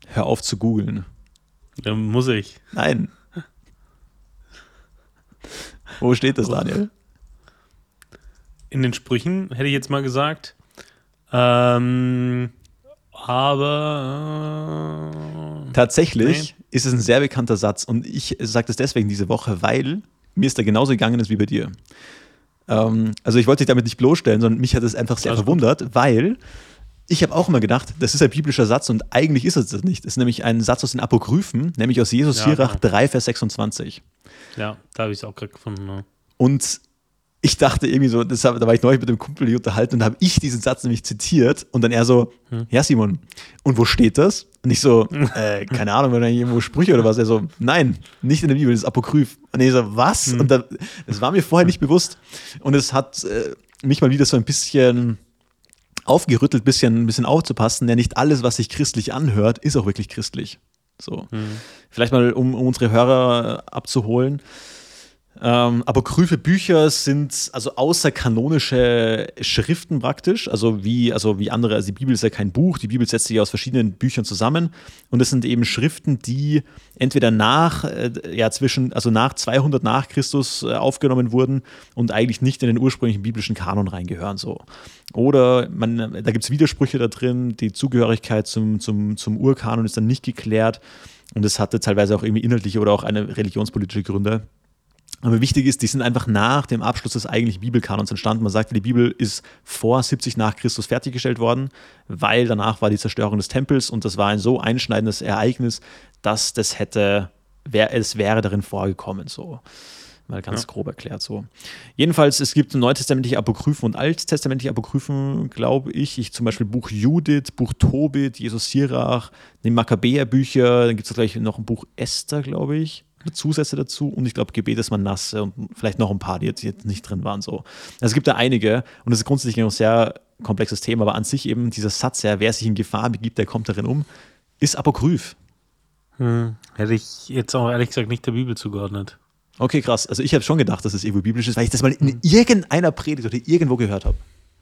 Hör auf zu googeln. Dann muss ich. Nein. Wo steht das, Daniel? in den Sprüchen, hätte ich jetzt mal gesagt. Ähm, aber. Äh, Tatsächlich nee. ist es ein sehr bekannter Satz und ich sage das deswegen diese Woche, weil mir ist da genauso gegangen ist wie bei dir. Ähm, also ich wollte dich damit nicht bloßstellen, sondern mich hat es einfach sehr verwundert, gut. weil ich habe auch immer gedacht, das ist ein biblischer Satz und eigentlich ist es das nicht. Es ist nämlich ein Satz aus den Apokryphen, nämlich aus Jesus ja, Sirach genau. 3, Vers 26. Ja, da habe ich es auch gerade gefunden. Ja. Und ich dachte irgendwie so, das, da war ich neulich mit dem Kumpel unterhalten und habe ich diesen Satz nämlich zitiert und dann er so, hm. ja Simon, und wo steht das? Und ich so, äh, keine Ahnung, wahrscheinlich irgendwo Sprüche oder was. Er so, nein, nicht in der Bibel, das ist Apokryph. Und ich so, was? Hm. Und da, das war mir vorher nicht bewusst. Und es hat äh, mich mal wieder so ein bisschen aufgerüttelt, bisschen, ein bisschen aufzupassen, denn nicht alles, was sich christlich anhört, ist auch wirklich christlich. So. Hm. Vielleicht mal, um, um unsere Hörer abzuholen. Ähm, apokryphe Bücher sind also außerkanonische Schriften praktisch, also wie, also wie andere, also die Bibel ist ja kein Buch, die Bibel setzt sich aus verschiedenen Büchern zusammen und es sind eben Schriften, die entweder nach, äh, ja zwischen, also nach 200 nach Christus äh, aufgenommen wurden und eigentlich nicht in den ursprünglichen biblischen Kanon reingehören so. Oder man, da gibt es Widersprüche da drin, die Zugehörigkeit zum, zum, zum Urkanon ist dann nicht geklärt und es hatte teilweise auch irgendwie inhaltliche oder auch eine religionspolitische Gründe. Aber wichtig ist, die sind einfach nach dem Abschluss des eigentlichen Bibelkanons entstanden. Man sagt, die Bibel ist vor 70 nach Christus fertiggestellt worden, weil danach war die Zerstörung des Tempels und das war ein so einschneidendes Ereignis, dass das hätte, wär, es wäre darin vorgekommen. So. Mal ganz ja. grob erklärt so. Jedenfalls, es gibt neutestamentliche Apokryphen und alttestamentliche Apokryphen, glaube ich. ich. Zum Beispiel Buch Judith, Buch Tobit, Jesus Sirach, die Makkabäer-Bücher, dann gibt es gleich noch ein Buch Esther, glaube ich. Zusätze dazu und ich glaube Gebet ist Manasse und vielleicht noch ein paar, die jetzt, die jetzt nicht drin waren. So. Also es gibt da einige und es ist grundsätzlich ein sehr komplexes Thema, aber an sich eben dieser Satz, ja, wer sich in Gefahr begibt, der kommt darin um, ist apokryph. Hm. Hätte ich jetzt auch ehrlich gesagt nicht der Bibel zugeordnet. Okay, krass. Also ich habe schon gedacht, dass es irgendwo biblisch ist, weil ich das mal in hm. irgendeiner Predigt oder irgendwo gehört habe.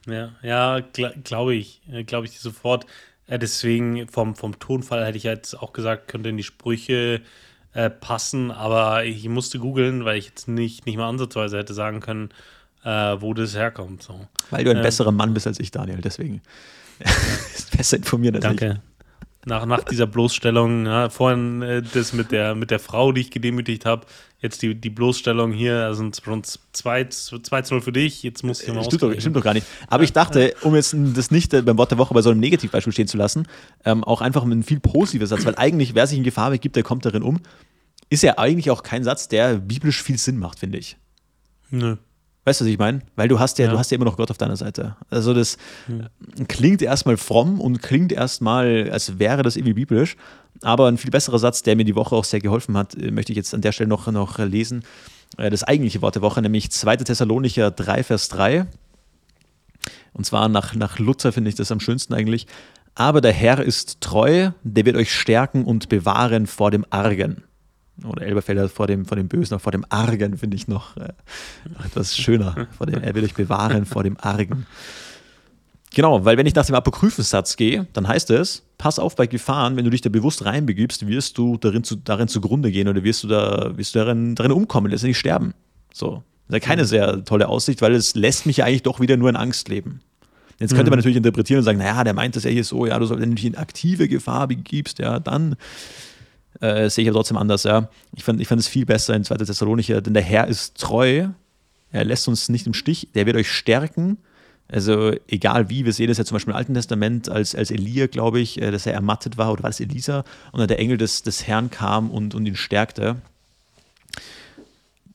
Ja, ja, gl glaube ich. Äh, glaube ich sofort. Äh, deswegen vom, vom Tonfall hätte ich jetzt auch gesagt, könnte in die Sprüche äh, passen, aber ich musste googeln, weil ich jetzt nicht, nicht mal ansatzweise hätte sagen können, äh, wo das herkommt. So. Weil du ein ähm, besserer Mann bist als ich, Daniel, deswegen. ist besser informiert als danke. ich nach, nach dieser Bloßstellung, ja, vorhin äh, das mit der, mit der Frau, die ich gedemütigt habe, jetzt die, die Bloßstellung hier, also schon 2-0 für dich, jetzt muss ich mal stimmt doch, stimmt doch gar nicht. Aber ich dachte, um jetzt das nicht äh, beim Wort der Woche bei so einem Negativbeispiel stehen zu lassen, ähm, auch einfach ein viel positiver Satz, weil eigentlich, wer sich in Gefahr begibt, der kommt darin um, ist ja eigentlich auch kein Satz, der biblisch viel Sinn macht, finde ich. Nö. Weißt du, was ich meine? Weil du hast ja, ja, du hast ja immer noch Gott auf deiner Seite. Also das hm. klingt erstmal fromm und klingt erstmal, als wäre das irgendwie biblisch. Aber ein viel besserer Satz, der mir die Woche auch sehr geholfen hat, äh, möchte ich jetzt an der Stelle noch, noch lesen. Äh, das eigentliche Wort der Woche, nämlich 2. Thessalonicher 3, Vers 3. Und zwar nach, nach Luther finde ich das am schönsten eigentlich. Aber der Herr ist treu, der wird euch stärken und bewahren vor dem Argen oder Elberfelder vor dem, vor dem Bösen, vor dem Argen, finde ich noch, äh, noch, etwas schöner. Vor dem, er will euch bewahren vor dem Argen. Genau, weil wenn ich nach dem Apokryphensatz gehe, dann heißt es, pass auf bei Gefahren, wenn du dich da bewusst reinbegibst, wirst du darin, zu, darin zugrunde gehen oder wirst du, da, wirst du darin, darin umkommen, letztendlich sterben. So. Das ist ja keine mhm. sehr tolle Aussicht, weil es lässt mich ja eigentlich doch wieder nur in Angst leben. Jetzt könnte man mhm. natürlich interpretieren und sagen, naja, der meint das ja hier so, ja, du sollst, wenn du dich in aktive Gefahr begibst, ja, dann äh, sehe ich aber trotzdem anders, ja. Ich fand, ich es viel besser in 2. Thessalonicher, denn der Herr ist treu, er lässt uns nicht im Stich, der wird euch stärken. Also egal wie, wir sehen das ja zum Beispiel im Alten Testament als, als Elia, glaube ich, äh, dass er ermattet war, oder war das Elisa? Und dann der Engel des, des Herrn kam und, und ihn stärkte.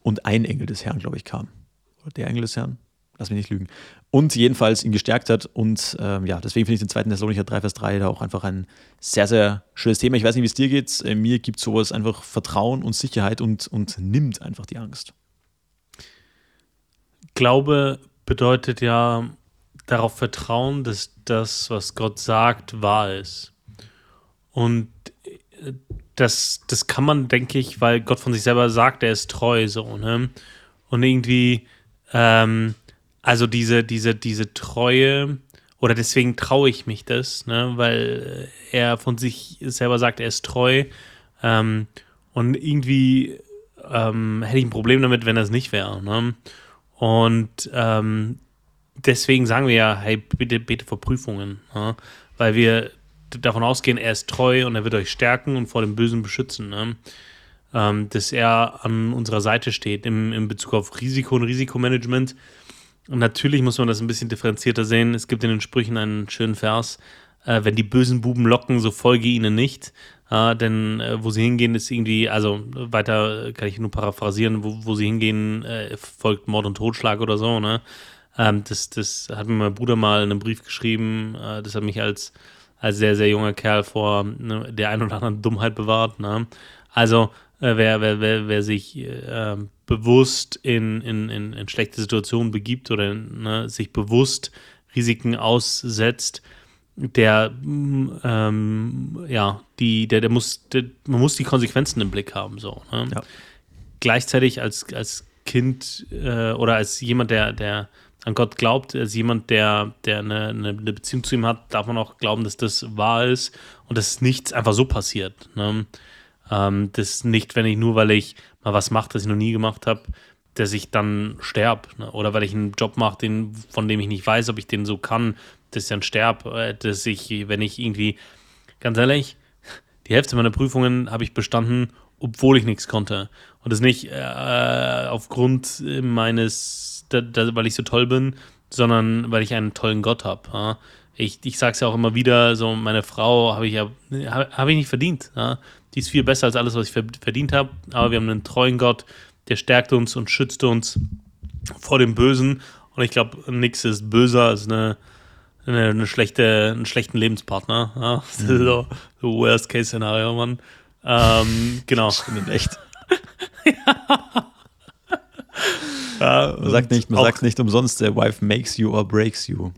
Und ein Engel des Herrn, glaube ich, kam. Oder der Engel des Herrn? Lass mich nicht lügen und jedenfalls ihn gestärkt hat. Und ähm, ja, deswegen finde ich den zweiten Thessalonicher 3, Vers 3 da auch einfach ein sehr, sehr schönes Thema. Ich weiß nicht, wie es dir geht. Äh, mir gibt sowas einfach Vertrauen und Sicherheit und, und nimmt einfach die Angst. Glaube bedeutet ja darauf vertrauen, dass das, was Gott sagt, wahr ist. Und äh, das, das kann man, denke ich, weil Gott von sich selber sagt, er ist treu so, ne? Und irgendwie, ähm, also diese, diese, diese Treue, oder deswegen traue ich mich das, ne, weil er von sich selber sagt, er ist treu. Ähm, und irgendwie ähm, hätte ich ein Problem damit, wenn das nicht wäre. Ne? Und ähm, deswegen sagen wir ja, hey, bitte bete vor Prüfungen, ne? weil wir davon ausgehen, er ist treu und er wird euch stärken und vor dem Bösen beschützen. Ne? Ähm, dass er an unserer Seite steht im, in Bezug auf Risiko und Risikomanagement und natürlich muss man das ein bisschen differenzierter sehen. Es gibt in den Sprüchen einen schönen Vers, äh, wenn die bösen Buben locken, so folge ihnen nicht. Äh, denn äh, wo sie hingehen, ist irgendwie, also weiter kann ich nur paraphrasieren, wo, wo sie hingehen, äh, folgt Mord und Totschlag oder so. Ne? Ähm, das, das hat mir mein Bruder mal in einem Brief geschrieben. Äh, das hat mich als, als sehr, sehr junger Kerl vor ne, der ein oder anderen Dummheit bewahrt. Ne? Also äh, wer, wer, wer, wer sich äh, bewusst in, in, in, in, schlechte Situationen begibt oder ne, sich bewusst Risiken aussetzt, der, ähm, ja, die, der, der muss, der, man muss die Konsequenzen im Blick haben, so. Ne? Ja. Gleichzeitig als, als Kind äh, oder als jemand, der, der an Gott glaubt, als jemand, der, der eine, eine, Beziehung zu ihm hat, darf man auch glauben, dass das wahr ist und dass nichts einfach so passiert. Ne? Ähm, das nicht, wenn ich nur, weil ich mal was mache, das ich noch nie gemacht habe, dass ich dann sterbe. Ne? Oder weil ich einen Job mache, von dem ich nicht weiß, ob ich den so kann, dass ich dann sterbe. Äh, dass ich, wenn ich irgendwie, ganz ehrlich, die Hälfte meiner Prüfungen habe ich bestanden, obwohl ich nichts konnte. Und das nicht äh, aufgrund meines, da, da, weil ich so toll bin, sondern weil ich einen tollen Gott habe. Ja? Ich, ich sage es ja auch immer wieder, so meine Frau habe ich ja habe ich nicht verdient. Ja? Die ist viel besser als alles, was ich verdient habe. Aber wir haben einen treuen Gott, der stärkt uns und schützt uns vor dem Bösen. Und ich glaube, nichts ist böser als eine, eine, eine, schlechte, einen schlechten Lebenspartner. Ja, das ist Mhm. so, so Worst-Case-Szenario, Mann. Ähm, genau. Stimmt echt. Ja, Man sagt nicht, man sagt nicht umsonst, der Wife makes you or breaks you.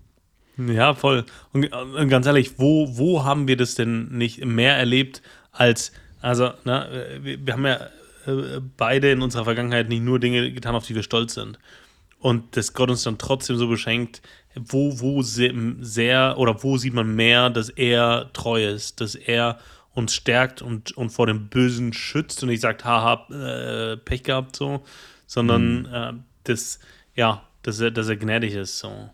Ja, voll. Und, und ganz ehrlich, wo, wo haben wir das denn nicht mehr erlebt als, also, na, wir, wir haben ja äh, beide in unserer Vergangenheit nicht nur Dinge getan, auf die wir stolz sind. Und dass Gott uns dann trotzdem so beschenkt, wo, wo se- sehr, oder wo sieht man mehr, dass er treu ist, dass er uns stärkt und, und vor dem Bösen schützt und nicht sagt, haha, äh, Pech gehabt, so, sondern äh, dass, ja, dass er, dass er gnädig ist, so.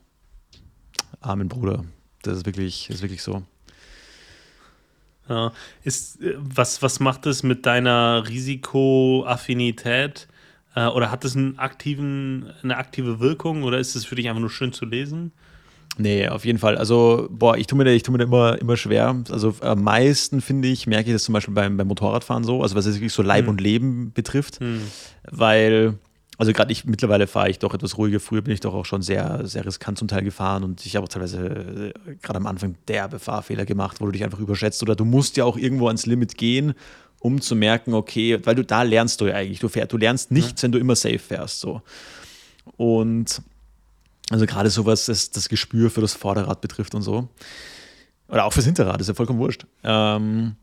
Amen, Bruder. Das ist wirklich, das ist wirklich so. Ja. Ist, äh, was, was macht es mit deiner Risikoaffinität? Äh, oder hat es einen aktiven, eine aktive Wirkung oder ist es für dich einfach nur schön zu lesen? Nee, auf jeden Fall. Also, boah, ich tue mir da, ich tue mir da immer, immer schwer. Also am meisten, finde ich, merke ich das zum Beispiel beim, beim Motorradfahren so, also was es wirklich so Leib Hm. und Leben betrifft. Hm. Weil, also gerade ich, mittlerweile fahre ich doch etwas ruhiger. Früher bin ich doch auch schon sehr, sehr riskant zum Teil gefahren und ich habe auch teilweise äh, gerade am Anfang derbe Fahrfehler gemacht, wo du dich einfach überschätzt oder du musst ja auch irgendwo ans Limit gehen, um zu merken, okay, weil du da lernst du ja eigentlich. Du, fährst, du lernst nichts, wenn du immer safe fährst. So. Und also gerade sowas, das, das Gespür für das Vorderrad betrifft und so. Oder auch fürs Hinterrad, ist ja vollkommen wurscht. Ähm,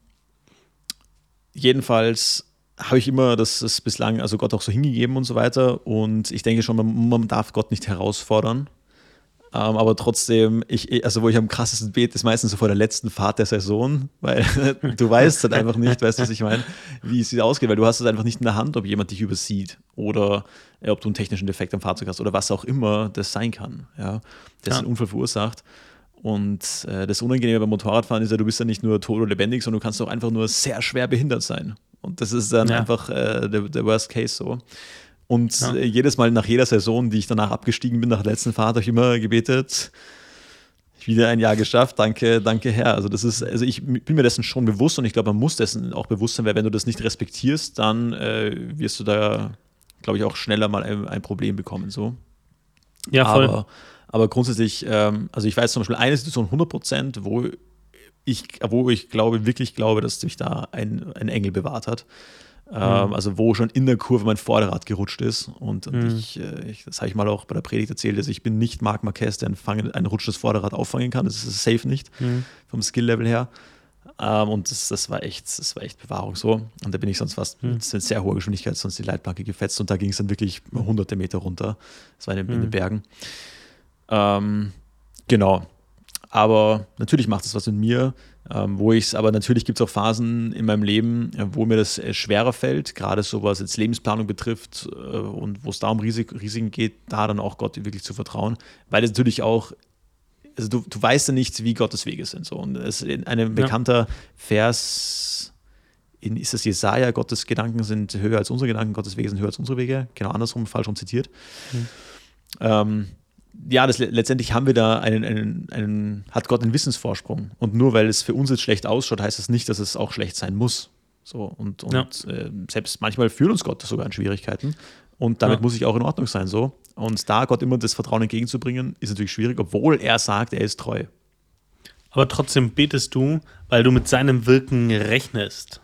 jedenfalls habe ich immer das, das bislang, also Gott auch so hingegeben und so weiter. Und ich denke schon, man, man darf Gott nicht herausfordern. Ähm, aber trotzdem, ich, also wo ich am krassesten bete, ist meistens so vor der letzten Fahrt der Saison, weil du weißt halt einfach nicht, weißt du, was ich meine, wie es ausgeht, weil du hast es einfach nicht in der Hand, ob jemand dich übersieht oder äh, ob du einen technischen Defekt am Fahrzeug hast oder was auch immer das sein kann, ja, das Ja. einen Unfall verursacht. Und äh, das Unangenehme beim Motorradfahren ist ja, du bist ja nicht nur tot oder lebendig, sondern du kannst auch einfach nur sehr schwer behindert sein. Und das ist dann Ja. einfach äh, der, der Worst Case so. Und Ja. äh, jedes Mal nach jeder Saison, die ich danach abgestiegen bin, nach der letzten Fahrt, habe ich immer gebetet, wieder ein Jahr geschafft, danke, danke Herr. Also das ist, also ich bin mir dessen schon bewusst und ich glaube, man muss dessen auch bewusst sein, weil wenn du das nicht respektierst, dann äh, wirst du da, glaube ich, auch schneller mal ein, ein Problem bekommen. So. Ja, voll. Aber, aber grundsätzlich, ähm, also ich weiß zum Beispiel eine Situation 100 Prozent, wo ich, wo ich glaube, wirklich glaube, dass sich da ein, ein Engel bewahrt hat. Ähm, also wo schon in der Kurve mein Vorderrad gerutscht ist. Und, und Mhm. ich, äh, ich, das habe ich mal auch bei der Predigt erzählt, dass ich bin nicht Marc Marquez, der ein, fangen, ein rutschendes Vorderrad auffangen kann. Das ist safe nicht, Mhm. vom Skill-Level her. Ähm, und das, das war echt, das war echt Bewahrung so. Und da bin ich sonst fast Mhm. mit sehr hoher Geschwindigkeit sonst die Leitplanke gefetzt und da ging es dann wirklich hunderte Meter runter. Das war in, den- in den Mhm. Bergen. Ähm, genau. Aber natürlich macht es was mit mir, ähm, wo ich es, aber natürlich gibt es auch Phasen in meinem Leben, äh, wo mir das äh, schwerer fällt, gerade so was jetzt Lebensplanung betrifft äh, und wo es da um Risik Risiken geht, da dann auch Gott wirklich zu vertrauen, weil es natürlich auch, also du, du weißt ja nicht, wie Gottes Wege sind. So. Und es ist ein bekannter Vers, in, ist es Jesaja, Gottes Gedanken sind höher als unsere Gedanken, Gottes Wege sind höher als unsere Wege, genau andersrum, falsch rum zitiert. Mhm. Ähm, ja, das, letztendlich haben wir da einen, einen, einen, hat Gott einen Wissensvorsprung. Und nur weil es für uns jetzt schlecht ausschaut, heißt das nicht, dass es auch schlecht sein muss. So, und und Ja. äh, selbst manchmal führt uns Gott sogar in Schwierigkeiten. Und damit Ja. muss ich auch in Ordnung sein. So. Und da Gott immer das Vertrauen entgegenzubringen, ist natürlich schwierig, obwohl er sagt, er ist treu. Aber trotzdem betest du, weil du mit seinem Wirken rechnest.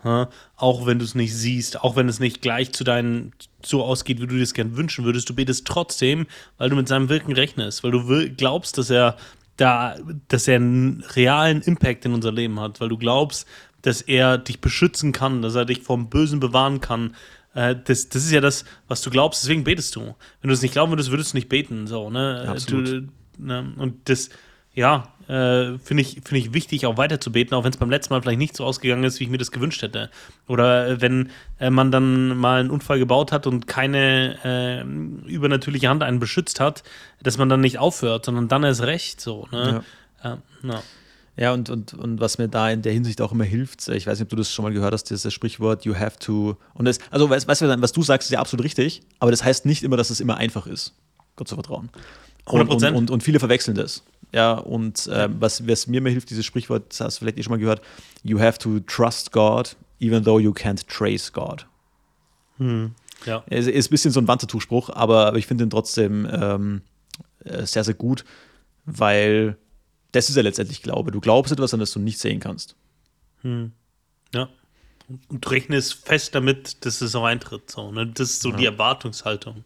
Auch wenn du es nicht siehst, auch wenn es nicht gleich zu deinen so ausgeht, wie du dir es gern wünschen würdest. Du betest trotzdem, weil du mit seinem Wirken rechnest, weil du glaubst, dass er da, dass er einen realen Impact in unser Leben hat, weil du glaubst, dass er dich beschützen kann, dass er dich vom Bösen bewahren kann. Äh, Das, das ist ja das, was du glaubst, deswegen betest du. Wenn du es nicht glauben würdest, würdest du nicht beten. So, ne? Absolut. Du, ne? Und das, ja, äh, finde ich, finde ich wichtig, auch weiter zu beten, auch wenn es beim letzten Mal vielleicht nicht so ausgegangen ist, wie ich mir das gewünscht hätte. Oder äh, wenn äh, man dann mal einen Unfall gebaut hat und keine äh, übernatürliche Hand einen beschützt hat, dass man dann nicht aufhört, sondern dann erst recht. So, ne? Ja. ja. Ja, und, und, und was mir da in der Hinsicht auch immer hilft, ich weiß nicht, ob du das schon mal gehört hast, dieses Sprichwort, you have to. Und das, also, weißt, weißt du, was du sagst, ist ja absolut richtig, aber das heißt nicht immer, dass es immer einfach ist, Gott zu vertrauen. Und, und, 100%. und, und viele verwechseln das. Ja, und ähm, was, was mir immer hilft, dieses Sprichwort, das hast du vielleicht eh schon mal gehört, you have to trust God, even though you can't trace God. Hm. Ja. Es ist ein bisschen so ein Wandtattoo-Spruch, aber, aber ich finde ihn trotzdem ähm, äh, sehr, sehr gut, weil das ist ja letztendlich Glaube. Du glaubst etwas, an das du nicht sehen kannst. Hm. Ja. Und du rechnest fest damit, dass es auch eintritt. So, ne? Das ist so die Erwartungshaltung.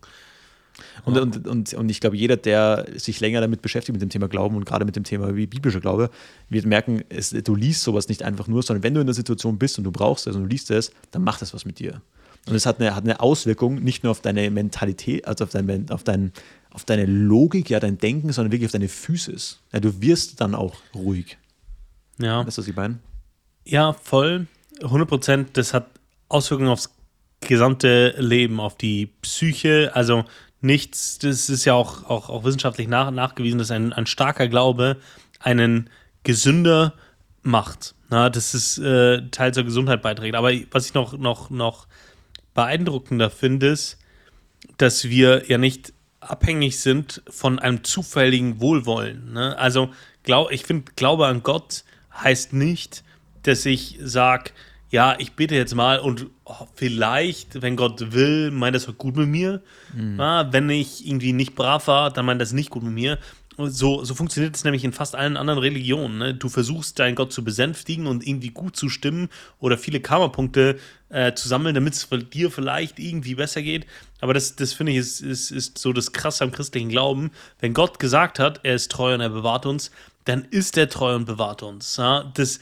Und, und, und, und ich glaube, jeder, der sich länger damit beschäftigt, mit dem Thema Glauben und gerade mit dem Thema wie biblischer Glaube, wird merken, es, du liest sowas nicht einfach nur, sondern wenn du in der Situation bist und du brauchst es und du liest es, dann macht das was mit dir. Und es hat eine, hat eine Auswirkung nicht nur auf deine Mentalität, also auf, dein, auf, dein, auf deine Logik, ja, dein Denken, sondern wirklich auf deine Physis. Ja, du wirst dann auch ruhig. Ja. Weißt du, was ich meine? Ja, voll. 100 Prozent. Das hat Auswirkungen aufs gesamte Leben, auf die Psyche. Also nichts, das ist ja auch, auch, auch wissenschaftlich nach, nachgewiesen, dass ein, ein starker Glaube einen gesünder macht. Na, das ist äh, Teil zur Gesundheit beiträgt. Aber was ich noch, noch, noch beeindruckender finde, ist, dass wir ja nicht abhängig sind von einem zufälligen Wohlwollen. Ne? Also glaub, ich finde, Glaube an Gott heißt nicht, dass ich sage, ja, ich bete jetzt mal und oh, vielleicht, wenn Gott will, meint das gut mit mir. Mhm. Ja, wenn ich irgendwie nicht brav war, dann meint das nicht gut mit mir. So, so funktioniert es nämlich in fast allen anderen Religionen. Ne? Du versuchst, deinen Gott zu besänftigen und irgendwie gut zu stimmen oder viele Karma-Punkte äh, zu sammeln, damit es dir vielleicht irgendwie besser geht. Aber das, das finde ich, ist, ist, ist so das Krasse am christlichen Glauben. Wenn Gott gesagt hat, er ist treu und er bewahrt uns, dann ist er treu und bewahrt uns. Ja? Das,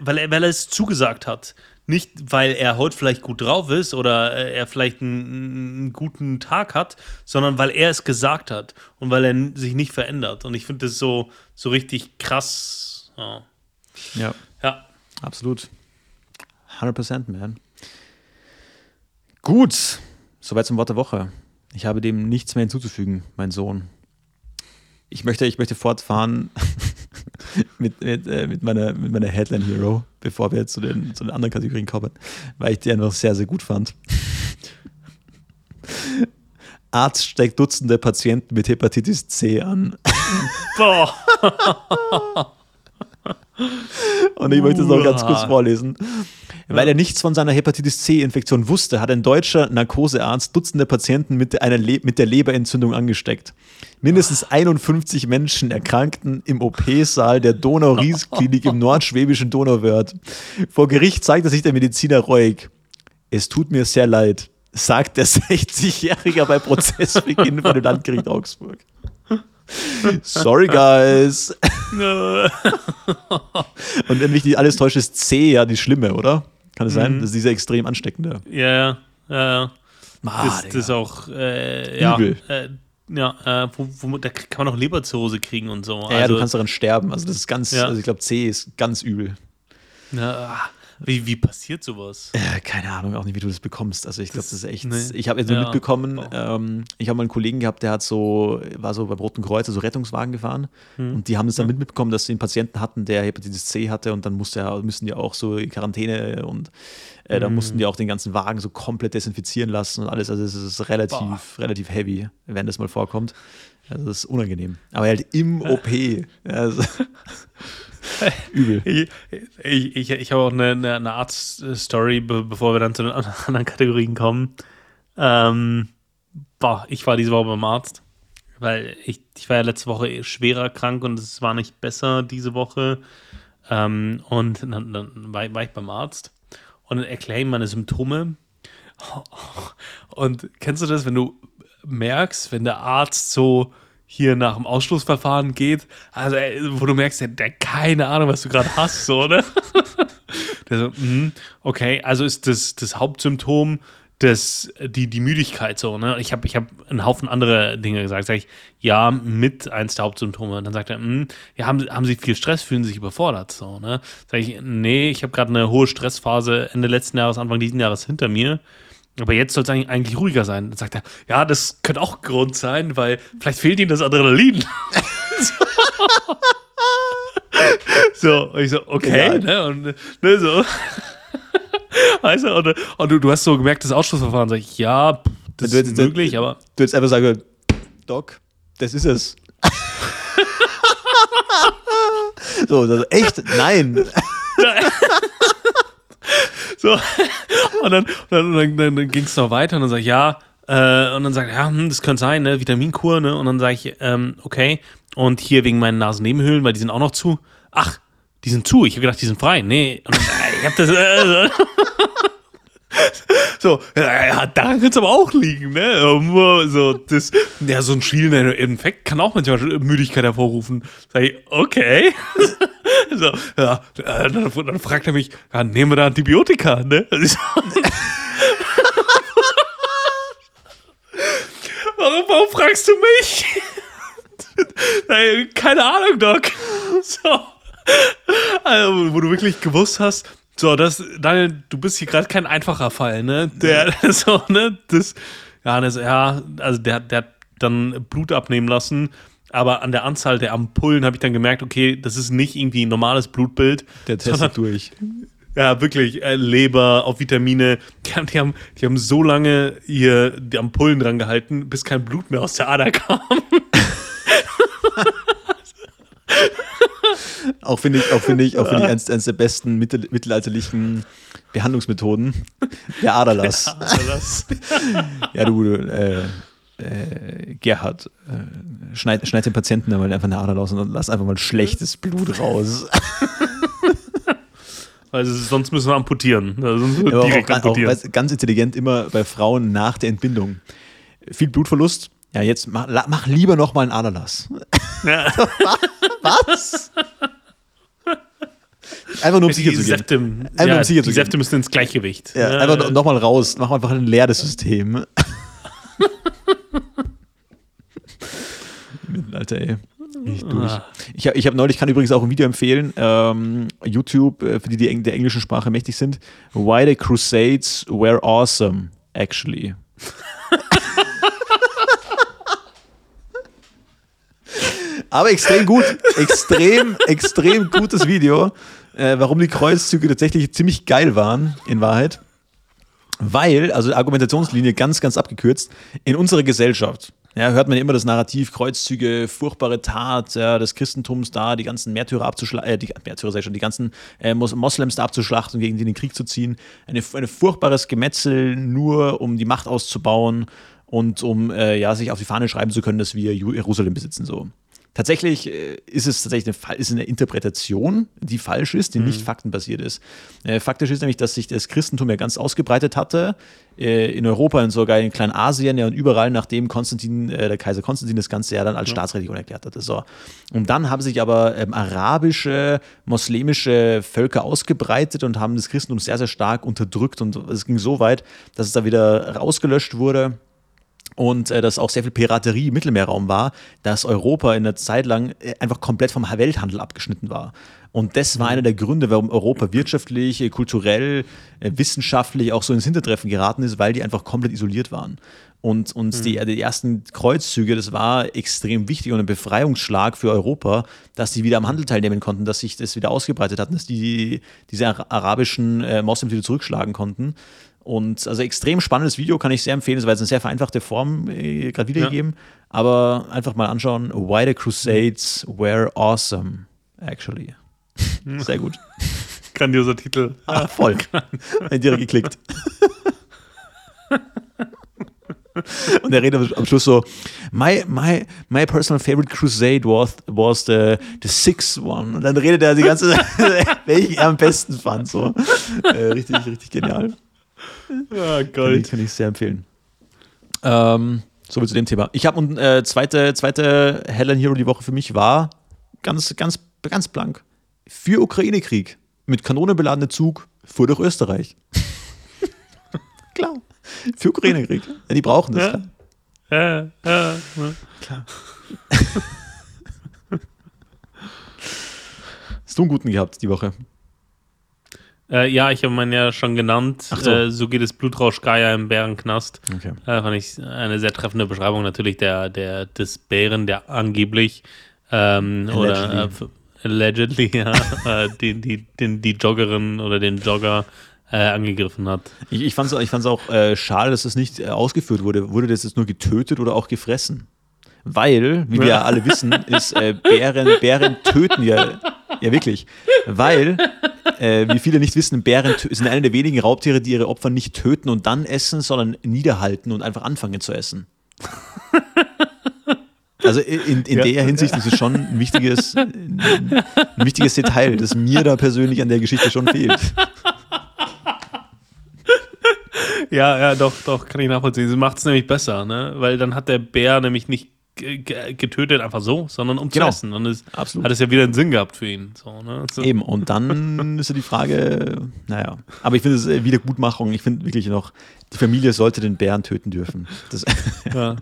weil, er, weil er es zugesagt hat. Nicht, weil er heute vielleicht gut drauf ist oder er vielleicht einen, einen, guten Tag hat, sondern weil er es gesagt hat und weil er sich nicht verändert. Und ich finde das so, so richtig krass. Ja. ja. Ja. Absolut. 100% man. Gut. Soweit zum Wort der Woche. Ich habe dem nichts mehr hinzuzufügen, mein Sohn. Ich möchte, ich möchte fortfahren mit, mit, äh, mit, meiner, mit meiner Headline Hero, bevor wir jetzt zu den, zu den anderen Kategorien kommen, weil ich die einfach sehr, sehr gut fand. Arzt steckt Dutzende Patienten mit Hepatitis C an. Boah. Und ich möchte es noch ganz kurz vorlesen. Weil er nichts von seiner Hepatitis C-Infektion wusste, hat ein deutscher Narkosearzt Dutzende Patienten mit, einer Le mit der Leberentzündung angesteckt. Mindestens 51 Menschen erkrankten im OP-Saal der Donau-Ries-Klinik im nordschwäbischen Donauwörth. Vor Gericht zeigte sich der Mediziner reuig. Es tut mir sehr leid, sagt der 60-Jährige bei Prozessbeginn vor dem Landgericht Augsburg. Sorry, guys. Und wenn mich die alles täuscht, ist C ja die schlimme, oder? Kann es sein? Mhm. Das ist diese extrem ansteckende. Ja, ja, ja. Ah, das, das ist auch, äh, ja. Übel. Äh, ja, äh, wo, wo, da kann man auch Leberzirrhose kriegen und so. Ja, also, ja, du kannst daran sterben. Also das ist ganz, ja. also ich glaube, C ist ganz übel. Ja, wie, wie passiert sowas? Äh, keine Ahnung, auch nicht, wie du das bekommst. Also ich glaube, das ist echt. Nee. Ich habe jetzt ja. mitbekommen, ähm, ich habe mal einen Kollegen gehabt, der hat so, war so beim Roten Kreuz, also Rettungswagen gefahren. Hm. Und die haben es dann hm. mitbekommen, dass sie einen Patienten hatten, der Hepatitis C hatte und dann musste er, müssen die auch so in Quarantäne und äh, dann hm. mussten die auch den ganzen Wagen so komplett desinfizieren lassen und alles. Also es ist relativ, relativ heavy, wenn das mal vorkommt. Also das ist unangenehm. Aber halt im OP. Also Übel. Ich, ich, ich, habe auch eine, eine, eine Arzt-Story, bevor wir dann zu den anderen Kategorien kommen. Ähm, boah, ich war diese Woche beim Arzt, weil ich, ich war ja letzte Woche schwerer krank und es war nicht besser diese Woche. Ähm, und dann, dann war, war, ich beim Arzt und dann erkläre ich meine Symptome. Und kennst du das, wenn du merkst, wenn der Arzt so hier nach dem Ausschlussverfahren geht, also wo du merkst, der, der keine Ahnung, was du gerade hast, so, ne? der so, mh, okay, also ist das, das Hauptsymptom das, die, die Müdigkeit so, ne? Ich habe ich hab einen Haufen andere Dinge gesagt. Sag ich, ja, mit eins der Hauptsymptome. Und dann sagt er, mh, ja, haben, haben Sie viel Stress, fühlen Sie sich überfordert, so, ne? Sag ich, nee, ich habe gerade eine hohe Stressphase Ende letzten Jahres, Anfang diesen Jahres hinter mir. Aber jetzt soll es eigentlich ruhiger sein. Dann sagt er, ja, das könnte auch Grund sein, weil vielleicht fehlt ihm das Adrenalin. so, und ich so, okay, ne, und ne, so. weißt du, und, und du, du, hast so gemerkt, das Ausschlussverfahren, sag ich, ja, das du, ist möglich, du, aber. Du hättest einfach sagen, Doc, das ist es. so, also, echt? Nein. So. Und dann, dann, dann, dann, ging es noch weiter und dann sag ich, ja, äh, und dann sagt er, ja, hm, das könnte sein, ne, Vitaminkur, ne? Und dann sage ich, ähm, okay. Und hier wegen meinen Nasennebenhöhlen, weil die sind auch noch zu. Ach, die sind zu. Ich habe gedacht, die sind frei. Nee. Und dann, äh, ich habe das. Äh, so, ja, daran könnte es aber auch liegen, ne? So, das, ja, so ein schielender Infekt kann auch manchmal Müdigkeit hervorrufen. Sag ich, okay. so, ja, äh, dann, dann, fragt er mich, ja, nehmen wir da Antibiotika, ne? warum, warum fragst du mich? Keine Ahnung, Doc. So. Also, wo du wirklich gewusst hast, so, das, Daniel, du bist hier gerade kein einfacher Fall, ne? Der, so, ne? Das, ja, das, ja, also der, der hat dann Blut abnehmen lassen, aber an der Anzahl der Ampullen habe ich dann gemerkt, okay, das ist nicht irgendwie ein normales Blutbild. Der testet durch. Ja, wirklich, äh, Leber, auf Vitamine. Die haben, die, haben, die haben so lange hier die Ampullen dran gehalten, bis kein Blut mehr aus der Ader kam. auch finde ich, auch finde ich, auch finde ich eines, eines der besten mittel, mittelalterlichen Behandlungsmethoden. Der Aderlass. Der Aderlass. ja, du, äh, äh, Gerhard, äh, schneid, schneid den Patienten einmal einfach eine Ader raus und lass einfach mal schlechtes Blut raus. Weil sonst müssen wir amputieren. Also ja, direkt auch, amputieren. Auch, ganz intelligent immer bei Frauen nach der Entbindung. Viel Blutverlust. Ja, jetzt mach, mach lieber noch mal einen Aderlass. Ja. Was? Einfach nur um sicher zu gehen. Septim, einfach ja, um sicher die zu Säfte müssen ins Gleichgewicht. Ja. Einfach nochmal raus. Mach einfach ein leeres System. Alter, ey. Ich, durch. Ah. ich, ich habe neulich, kann übrigens auch ein Video empfehlen, ähm, YouTube, äh, für die, die der englischen Sprache mächtig sind. Why the Crusades were awesome, actually. Aber extrem gut, extrem, extrem gutes Video, äh, warum die Kreuzzüge tatsächlich ziemlich geil waren, in Wahrheit. Weil, also Argumentationslinie ganz, ganz abgekürzt, in unserer Gesellschaft ja, hört man immer das Narrativ, Kreuzzüge, furchtbare Tat ja, des Christentums da, die ganzen Märtyrer abzuschlachten, äh, die Märtyrer sei schon, die ganzen äh, Moslems da abzuschlachten gegen die in den Krieg zu ziehen. Eine, ein furchtbares Gemetzel, nur um die Macht auszubauen und um äh, ja, sich auf die Fahne schreiben zu können, dass wir Jerusalem besitzen. So. Tatsächlich äh, ist es tatsächlich eine, ist eine Interpretation, die falsch ist, die mhm. nicht faktenbasiert ist. Äh, faktisch ist nämlich, dass sich das Christentum ja ganz ausgebreitet hatte, äh, in Europa und sogar in Kleinasien ja und überall, nachdem Konstantin, der Kaiser Konstantin das Ganze ja dann als ja. Staatsreligion erklärt hatte. So. Und dann haben sich aber ähm, arabische, muslimische Völker ausgebreitet und haben das Christentum sehr, sehr stark unterdrückt und es ging so weit, dass es da wieder rausgelöscht wurde und äh, dass auch sehr viel Piraterie im Mittelmeerraum war, dass Europa in der Zeit lang äh, einfach komplett vom Welthandel abgeschnitten war. Und das war einer der Gründe, warum Europa wirtschaftlich, äh, kulturell, äh, wissenschaftlich auch so ins Hintertreffen geraten ist, weil die einfach komplett isoliert waren. Und, und mhm. die, die, ersten Kreuzzüge, das war extrem wichtig und ein Befreiungsschlag für Europa, dass die wieder am Handel teilnehmen konnten, dass sich das wieder ausgebreitet hat, dass die diese arabischen äh, Moslems wieder zurückschlagen konnten. Und also extrem spannendes Video, kann ich sehr empfehlen. Es war jetzt eine sehr vereinfachte Form äh, gerade wiedergegeben. Ja. Aber einfach mal anschauen. Why the Crusades were awesome, actually. Sehr gut. Grandioser Titel. Ah, voll. Direkt geklickt. Und er redet am Schluss so: My, my, my personal favorite crusade was, was the, the sixth one. Und dann redet er die ganze Zeit, welchen er am besten fand. So. Äh, richtig, richtig genial. Ja, Gold. Kann ich, kann ich sehr empfehlen. Ähm, so viel zu dem Thema. Ich habe eine äh, zweite, zweite Helen Hero die Woche für mich war ganz, ganz, ganz blank. Für Ukraine-Krieg. Mit Kanone beladene Zug fuhr durch Österreich. Klar. Für Ukraine-Krieg. Ja, die brauchen das. Ja, ja. ja. Klar. Hast du einen guten gehabt die Woche? Äh, ja, ich habe meinen ja schon genannt. So. Äh, so. geht es Blutrausch Gaia im Bärenknast. Okay. Äh, fand ich eine sehr treffende Beschreibung natürlich der, der, des Bären, der angeblich ähm, oder äh, allegedly ja, äh, die, die, die, die Joggerin oder den Jogger äh, angegriffen hat. Ich, ich fand es ich fand's auch äh, schade, dass das nicht äh, ausgeführt wurde. Wurde das jetzt nur getötet oder auch gefressen? Weil, wie wir ja alle wissen, ist äh, Bären, Bären töten ja, ja wirklich. Weil äh, wie viele nicht wissen, Bären sind eine der wenigen Raubtiere, die ihre Opfer nicht töten und dann essen, sondern niederhalten und einfach anfangen zu essen. Also in, in ja. der Hinsicht ist es schon ein wichtiges, ein wichtiges Detail, das mir da persönlich an der Geschichte schon fehlt. Ja, ja, doch, doch, kann ich nachvollziehen. Sie macht es nämlich besser, ne? Weil dann hat der Bär nämlich nicht getötet einfach so, sondern um genau. zu essen. Und es Absolut. hat es ja wieder einen Sinn gehabt für ihn. So, ne? so. Eben, und dann ist ja die Frage, naja, aber ich finde es äh, Wiedergutmachung. Ich finde wirklich noch, die Familie sollte den Bären töten dürfen. Das, ja.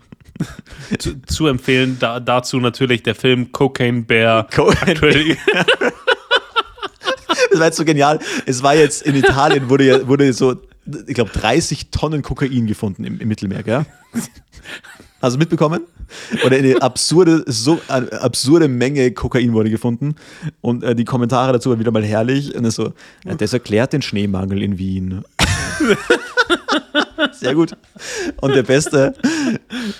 zu, zu, empfehlen da, dazu natürlich der Film Cocaine Bear. Cocaine Bear. das war jetzt so genial. Es war jetzt in Italien, wurde, wurde so, ich glaube, 30 Tonnen Kokain gefunden im, im Mittelmeer, gell? Hast du mitbekommen? Oder eine absurde, so eine absurde Menge Kokain wurde gefunden. Und äh, die Kommentare dazu waren wieder mal herrlich. Und so, ja, das erklärt den Schneemangel in Wien. Sehr gut. Und der beste,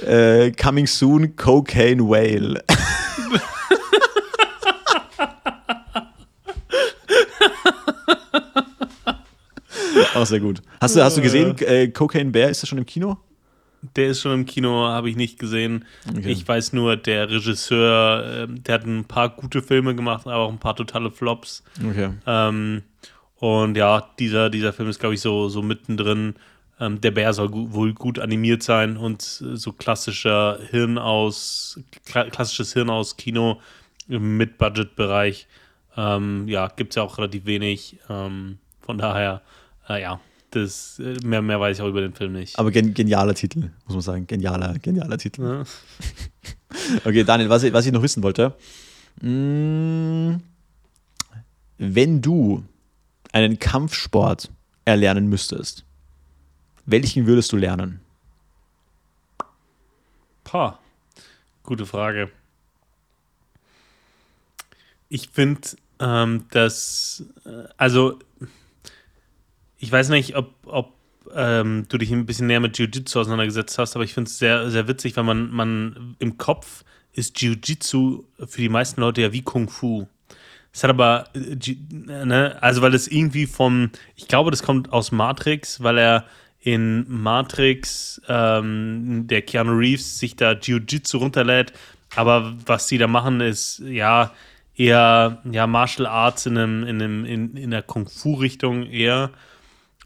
äh, Coming Soon Cocaine Whale. Auch sehr gut. Hast du, hast du gesehen, äh, Cocaine Bear, ist das schon im Kino? Der ist schon im Kino, habe ich nicht gesehen. Okay. Ich weiß nur, der Regisseur, äh, der hat ein paar gute Filme gemacht, aber auch ein paar totale Flops. Okay. Ähm, und ja, dieser, dieser Film ist, glaube ich, so, so mittendrin. Ähm, der Bär soll gu wohl gut animiert sein und so klassischer Hirn aus, kla klassisches Hirn aus Kino im Mid-Budget-Bereich. Ähm, ja, gibt es ja auch relativ wenig. Ähm, von daher, äh, ja, das, äh, mehr, mehr weiß ich auch über den Film nicht. Aber gen genialer Titel, muss man sagen. Genialer, genialer Titel. Ja. okay, Daniel, was, was ich noch wissen wollte. Mm, wenn du einen Kampfsport erlernen müsstest, welchen würdest du lernen? Pah, gute Frage. Ich finde, ähm, dass, äh, also ich weiß nicht, ob, ob ähm, du dich ein bisschen näher mit Jiu-Jitsu auseinandergesetzt hast, aber ich finde es sehr, sehr witzig, weil man, man im Kopf ist Jiu-Jitsu für die meisten Leute ja wie Kung Fu. Es hat aber, äh, ne, also weil es irgendwie vom, ich glaube, das kommt aus Matrix, weil er in Matrix ähm, der Keanu Reeves sich da Jiu-Jitsu runterlädt, aber was sie da machen ist, ja, eher ja, Martial Arts in, einem, in, einem, in, in der Kung Fu-Richtung eher.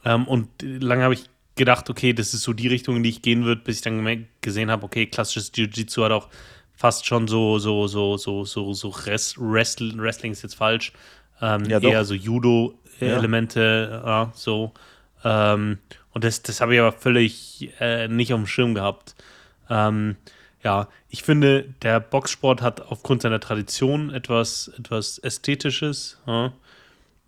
Ähm, und lange habe ich gedacht, okay, das ist so die Richtung, in die ich gehen würde, bis ich dann gesehen habe, okay, klassisches Jiu-Jitsu hat auch fast schon so, so, so, so, so, so Rest, Wrestling, Wrestling ist jetzt falsch, ähm, ja, eher so Judo-Elemente, ja. ja. so. Ähm, und das, das habe ich aber völlig äh, nicht auf dem Schirm gehabt. Ähm, ja, ich finde, der Boxsport hat aufgrund seiner Tradition etwas, etwas Ästhetisches. Ja?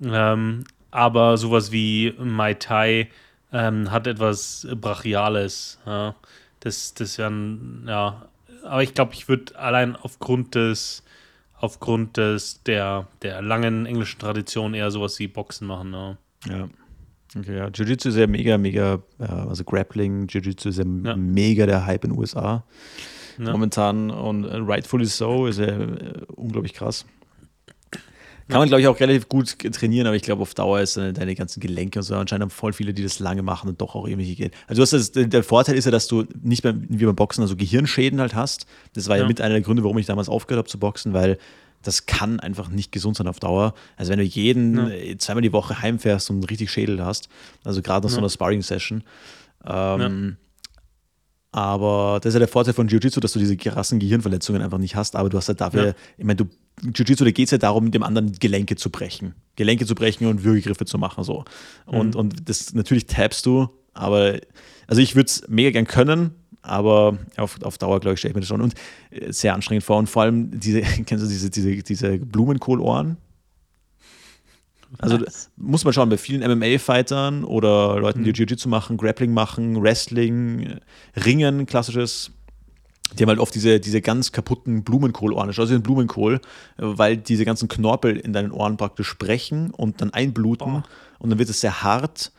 Ähm, aber sowas wie Mai Tai ähm, hat etwas Brachiales. Ja. Das, das ja, ja, aber ich glaube, ich würde allein aufgrund des, aufgrund des, der, der langen englischen Tradition eher sowas wie Boxen machen. Ja. ja. Okay, ja. Jiu-Jitsu ist ja mega, mega, also Grappling, Jiu-Jitsu ist ja, ja, mega der Hype in den USA ja. momentan und rightfully so ist ja äh, unglaublich krass. Kann man, glaube ich, auch relativ gut trainieren, aber ich glaube, auf Dauer ist deine, deine ganzen Gelenke und so. Anscheinend haben voll viele, die das lange machen und doch auch irgendwelche gehen. Also, das, der Vorteil ist ja, dass du nicht mehr wie beim Boxen also Gehirnschäden halt hast. Das war ja, ja mit einer der Gründe, warum ich damals aufgehört habe zu boxen, weil das kann einfach nicht gesund sein auf Dauer. Also, wenn du jeden ja. Äh, zweimal die Woche heimfährst und einen richtig Schädel hast, also gerade nach ja. so einer Sparring-Session, ähm, aber das ist ja der Vorteil von Jiu-Jitsu, dass du diese krassen Gehirnverletzungen einfach nicht hast. Aber du hast halt dafür, ja. ich meine, du, Jiu-Jitsu, da geht es ja darum, dem anderen Gelenke zu brechen. Gelenke zu brechen und Würgegriffe zu machen. So. Und, mhm. und das natürlich tappst du, aber also ich würde es mega gern können, aber auf, auf Dauer, glaube ich, stelle ich mir das schon und äh, sehr anstrengend vor. Und vor allem diese, kennst du diese, diese, diese Blumenkohlohren? Also Was? muss man schauen, bei vielen MMA-Fightern oder Leuten, die mhm. Jiu-Jitsu machen, Grappling machen, Wrestling, Ringen, klassisches, die haben halt oft diese, diese ganz kaputten Blumenkohlohren. Also den Blumenkohl, weil diese ganzen Knorpel in deinen Ohren praktisch sprechen und dann einbluten Boah. und dann wird es sehr hart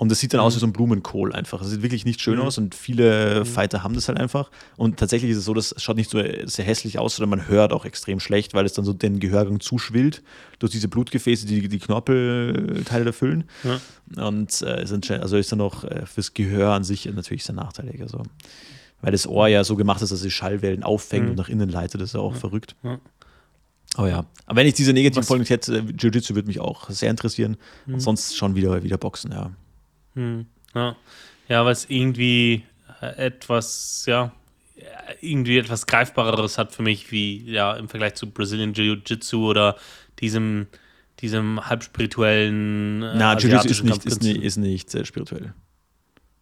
Und es sieht dann aus wie so ein Blumenkohl einfach. Es sieht wirklich nicht schön Mhm. aus und viele Fighter haben das halt einfach. Und tatsächlich ist es so, das schaut nicht so sehr hässlich aus, sondern man hört auch extrem schlecht, weil es dann so den Gehörgang zuschwillt durch diese Blutgefäße, die die Knorpelteile da füllen. Und äh, sind, also ist dann auch äh, fürs Gehör an sich natürlich sehr nachteilig. Also, weil das Ohr ja so gemacht ist, dass es Schallwellen auffängt Mhm. und nach innen leitet. Das ist ja auch verrückt. Ja. Aber ja, aber wenn ich diese negativen Was- Folgen nicht hätte, äh, Jiu-Jitsu würde mich auch sehr interessieren. Und sonst schon wieder, wieder Boxen, ja. Hm, ja. ja, es irgendwie äh, etwas, ja, irgendwie etwas Greifbareres hat für mich, wie ja im Vergleich zu Brazilian Jiu-Jitsu oder diesem, diesem halbspirituellen. Äh, Na, Jiu-Jitsu ist nicht, ist nicht, ist nicht äh, spirituell.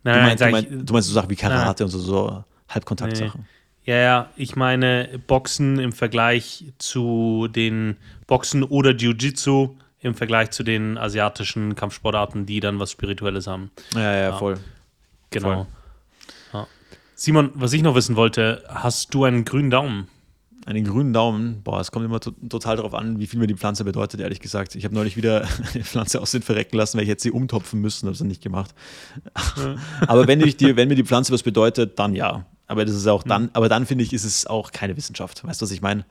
Du Nein, meinst, du, sag meinst, ich, du meinst so Sachen wie Karate und so, so Halbkontaktsachen. ja, ja, ich meine Boxen im Vergleich zu den Boxen oder Jiu-Jitsu im Vergleich zu den asiatischen Kampfsportarten, die dann was Spirituelles haben. Ja, ja, voll. Genau. Ja. Simon, was ich noch wissen wollte, hast du einen grünen Daumen? Einen grünen Daumen, boah, es kommt immer to total darauf an, wie viel mir die Pflanze bedeutet, ehrlich gesagt. Ich habe neulich wieder eine Pflanze aus den verrecken lassen, weil ich hätte sie umtopfen müssen, habe es nicht gemacht. aber wenn, ich die, wenn mir die Pflanze was bedeutet, dann ja. Aber das ist auch dann, aber dann finde ich, ist es auch keine Wissenschaft. Weißt du, was ich meine?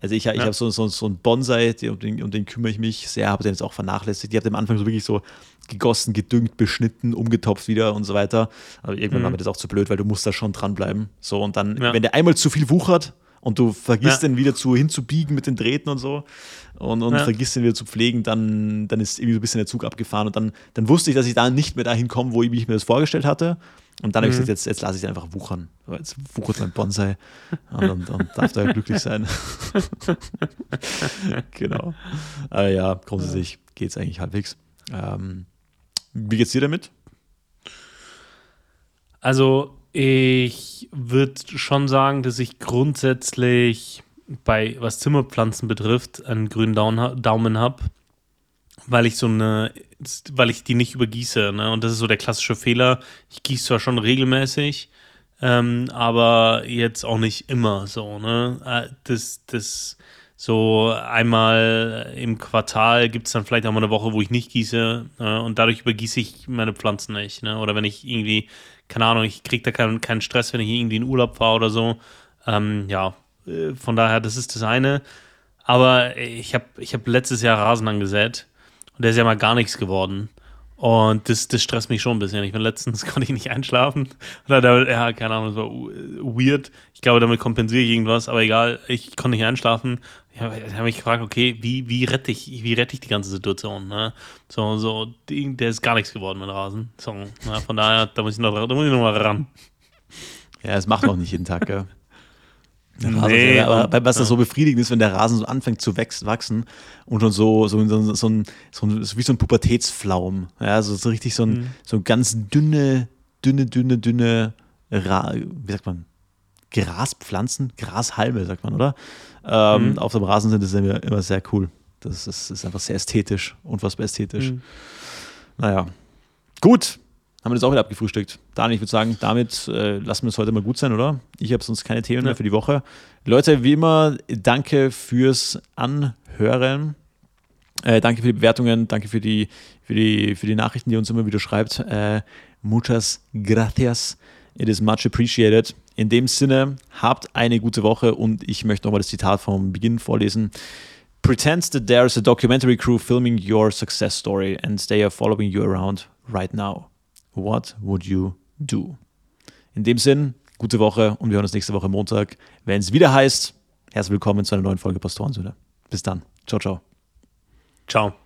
Also ich, ich Ja. habe so, so, so einen Bonsai, die- um den, um den kümmere ich mich sehr, habe den jetzt auch vernachlässigt. Die habe am Anfang so wirklich so gegossen, gedüngt, beschnitten, umgetopft wieder und so weiter. Aber irgendwann war mir das auch zu blöd, weil du musst da schon dranbleiben. So, und dann, Ja. wenn der einmal zu viel wuchert und du vergisst Ja. den wieder zu hinzubiegen mit den Drähten und so und, und Ja. vergisst den wieder zu pflegen, dann, dann ist irgendwie so ein bisschen der Zug abgefahren und dann, dann wusste ich, dass ich da nicht mehr dahin komme, wo ich mir das vorgestellt hatte. Und dann habe ich Mhm. gesagt, jetzt, jetzt lasse ich es einfach wuchern. Jetzt wuchert mein Bonsai und, und, und darf da glücklich sein. genau. Aber ja, grundsätzlich geht es eigentlich halbwegs. Ähm, wie geht's dir damit? Also, ich würde schon sagen, dass ich grundsätzlich bei, was Zimmerpflanzen betrifft, einen grünen Daumen, habe, weil ich so eine, weil ich die nicht übergieße. Ne? Und das ist so der klassische Fehler. Ich gieße zwar schon regelmäßig, ähm, aber jetzt auch nicht immer so. Ne? Äh, Das, das so einmal im Quartal gibt es dann vielleicht auch mal eine Woche, wo ich nicht gieße äh, und dadurch übergieße ich meine Pflanzen nicht. Ne? Oder wenn ich irgendwie, keine Ahnung, ich kriege da keinen, keinen Stress, wenn ich irgendwie in Urlaub fahre oder so. Ähm, ja, äh, von daher, das ist das eine. Aber ich habe ich hab letztes Jahr Rasen angesät und der ist ja mal gar nichts geworden. Und das, das stresst mich schon ein bisschen. Ich bin letztens konnte ich nicht einschlafen. Oder da, ja, keine Ahnung, das war weird. Ich glaube, damit kompensiere ich irgendwas, aber egal, ich konnte nicht einschlafen. Ich habe hab mich gefragt, okay, wie, wie rette ich, wie rette ich die ganze Situation? Ne? So, so, die- der ist gar nichts geworden mit Rasen. So, na, von daher, da muss ich noch, da muss ich noch mal ran. Ja, es macht auch nicht jeden Tag, gell? Nee, ja- aber was das ja. so befriedigend ist, wenn der Rasen so anfängt zu wachsen und schon so, so, so, so, ein, so ein, so wie so ein Pubertätsflaum. Ja, so, so richtig so ein, Mhm. so ganz dünne, dünne, dünne, dünne, Ra wie sagt man, Graspflanzen, Grashalme, sagt man, oder? Ähm, Mhm. Auf dem Rasen sind das immer, immer sehr cool. Das ist, ist einfach sehr ästhetisch, unfassbar ästhetisch. Mhm. Naja. Gut, haben wir das auch wieder abgefrühstückt. Daniel, ich würde sagen, damit äh, lassen wir es heute mal gut sein, oder? Ich habe sonst keine Themen Ja. mehr für die Woche. Leute, wie immer, danke fürs Anhören. Äh, danke für die Bewertungen, danke für die, für, die, für die Nachrichten, die ihr uns immer wieder schreibt. Äh, muchas gracias. It is much appreciated. In dem Sinne, habt eine gute Woche und ich möchte nochmal das Zitat vom Beginn vorlesen. Pretends that there is a documentary crew filming your success story and they are following you around right now. What would you do? In dem Sinn, gute Woche und wir hören uns nächste Woche Montag, wenn es wieder heißt, herzlich willkommen zu einer neuen Folge Pastorensöhne. Bis dann. Ciao, ciao. Ciao.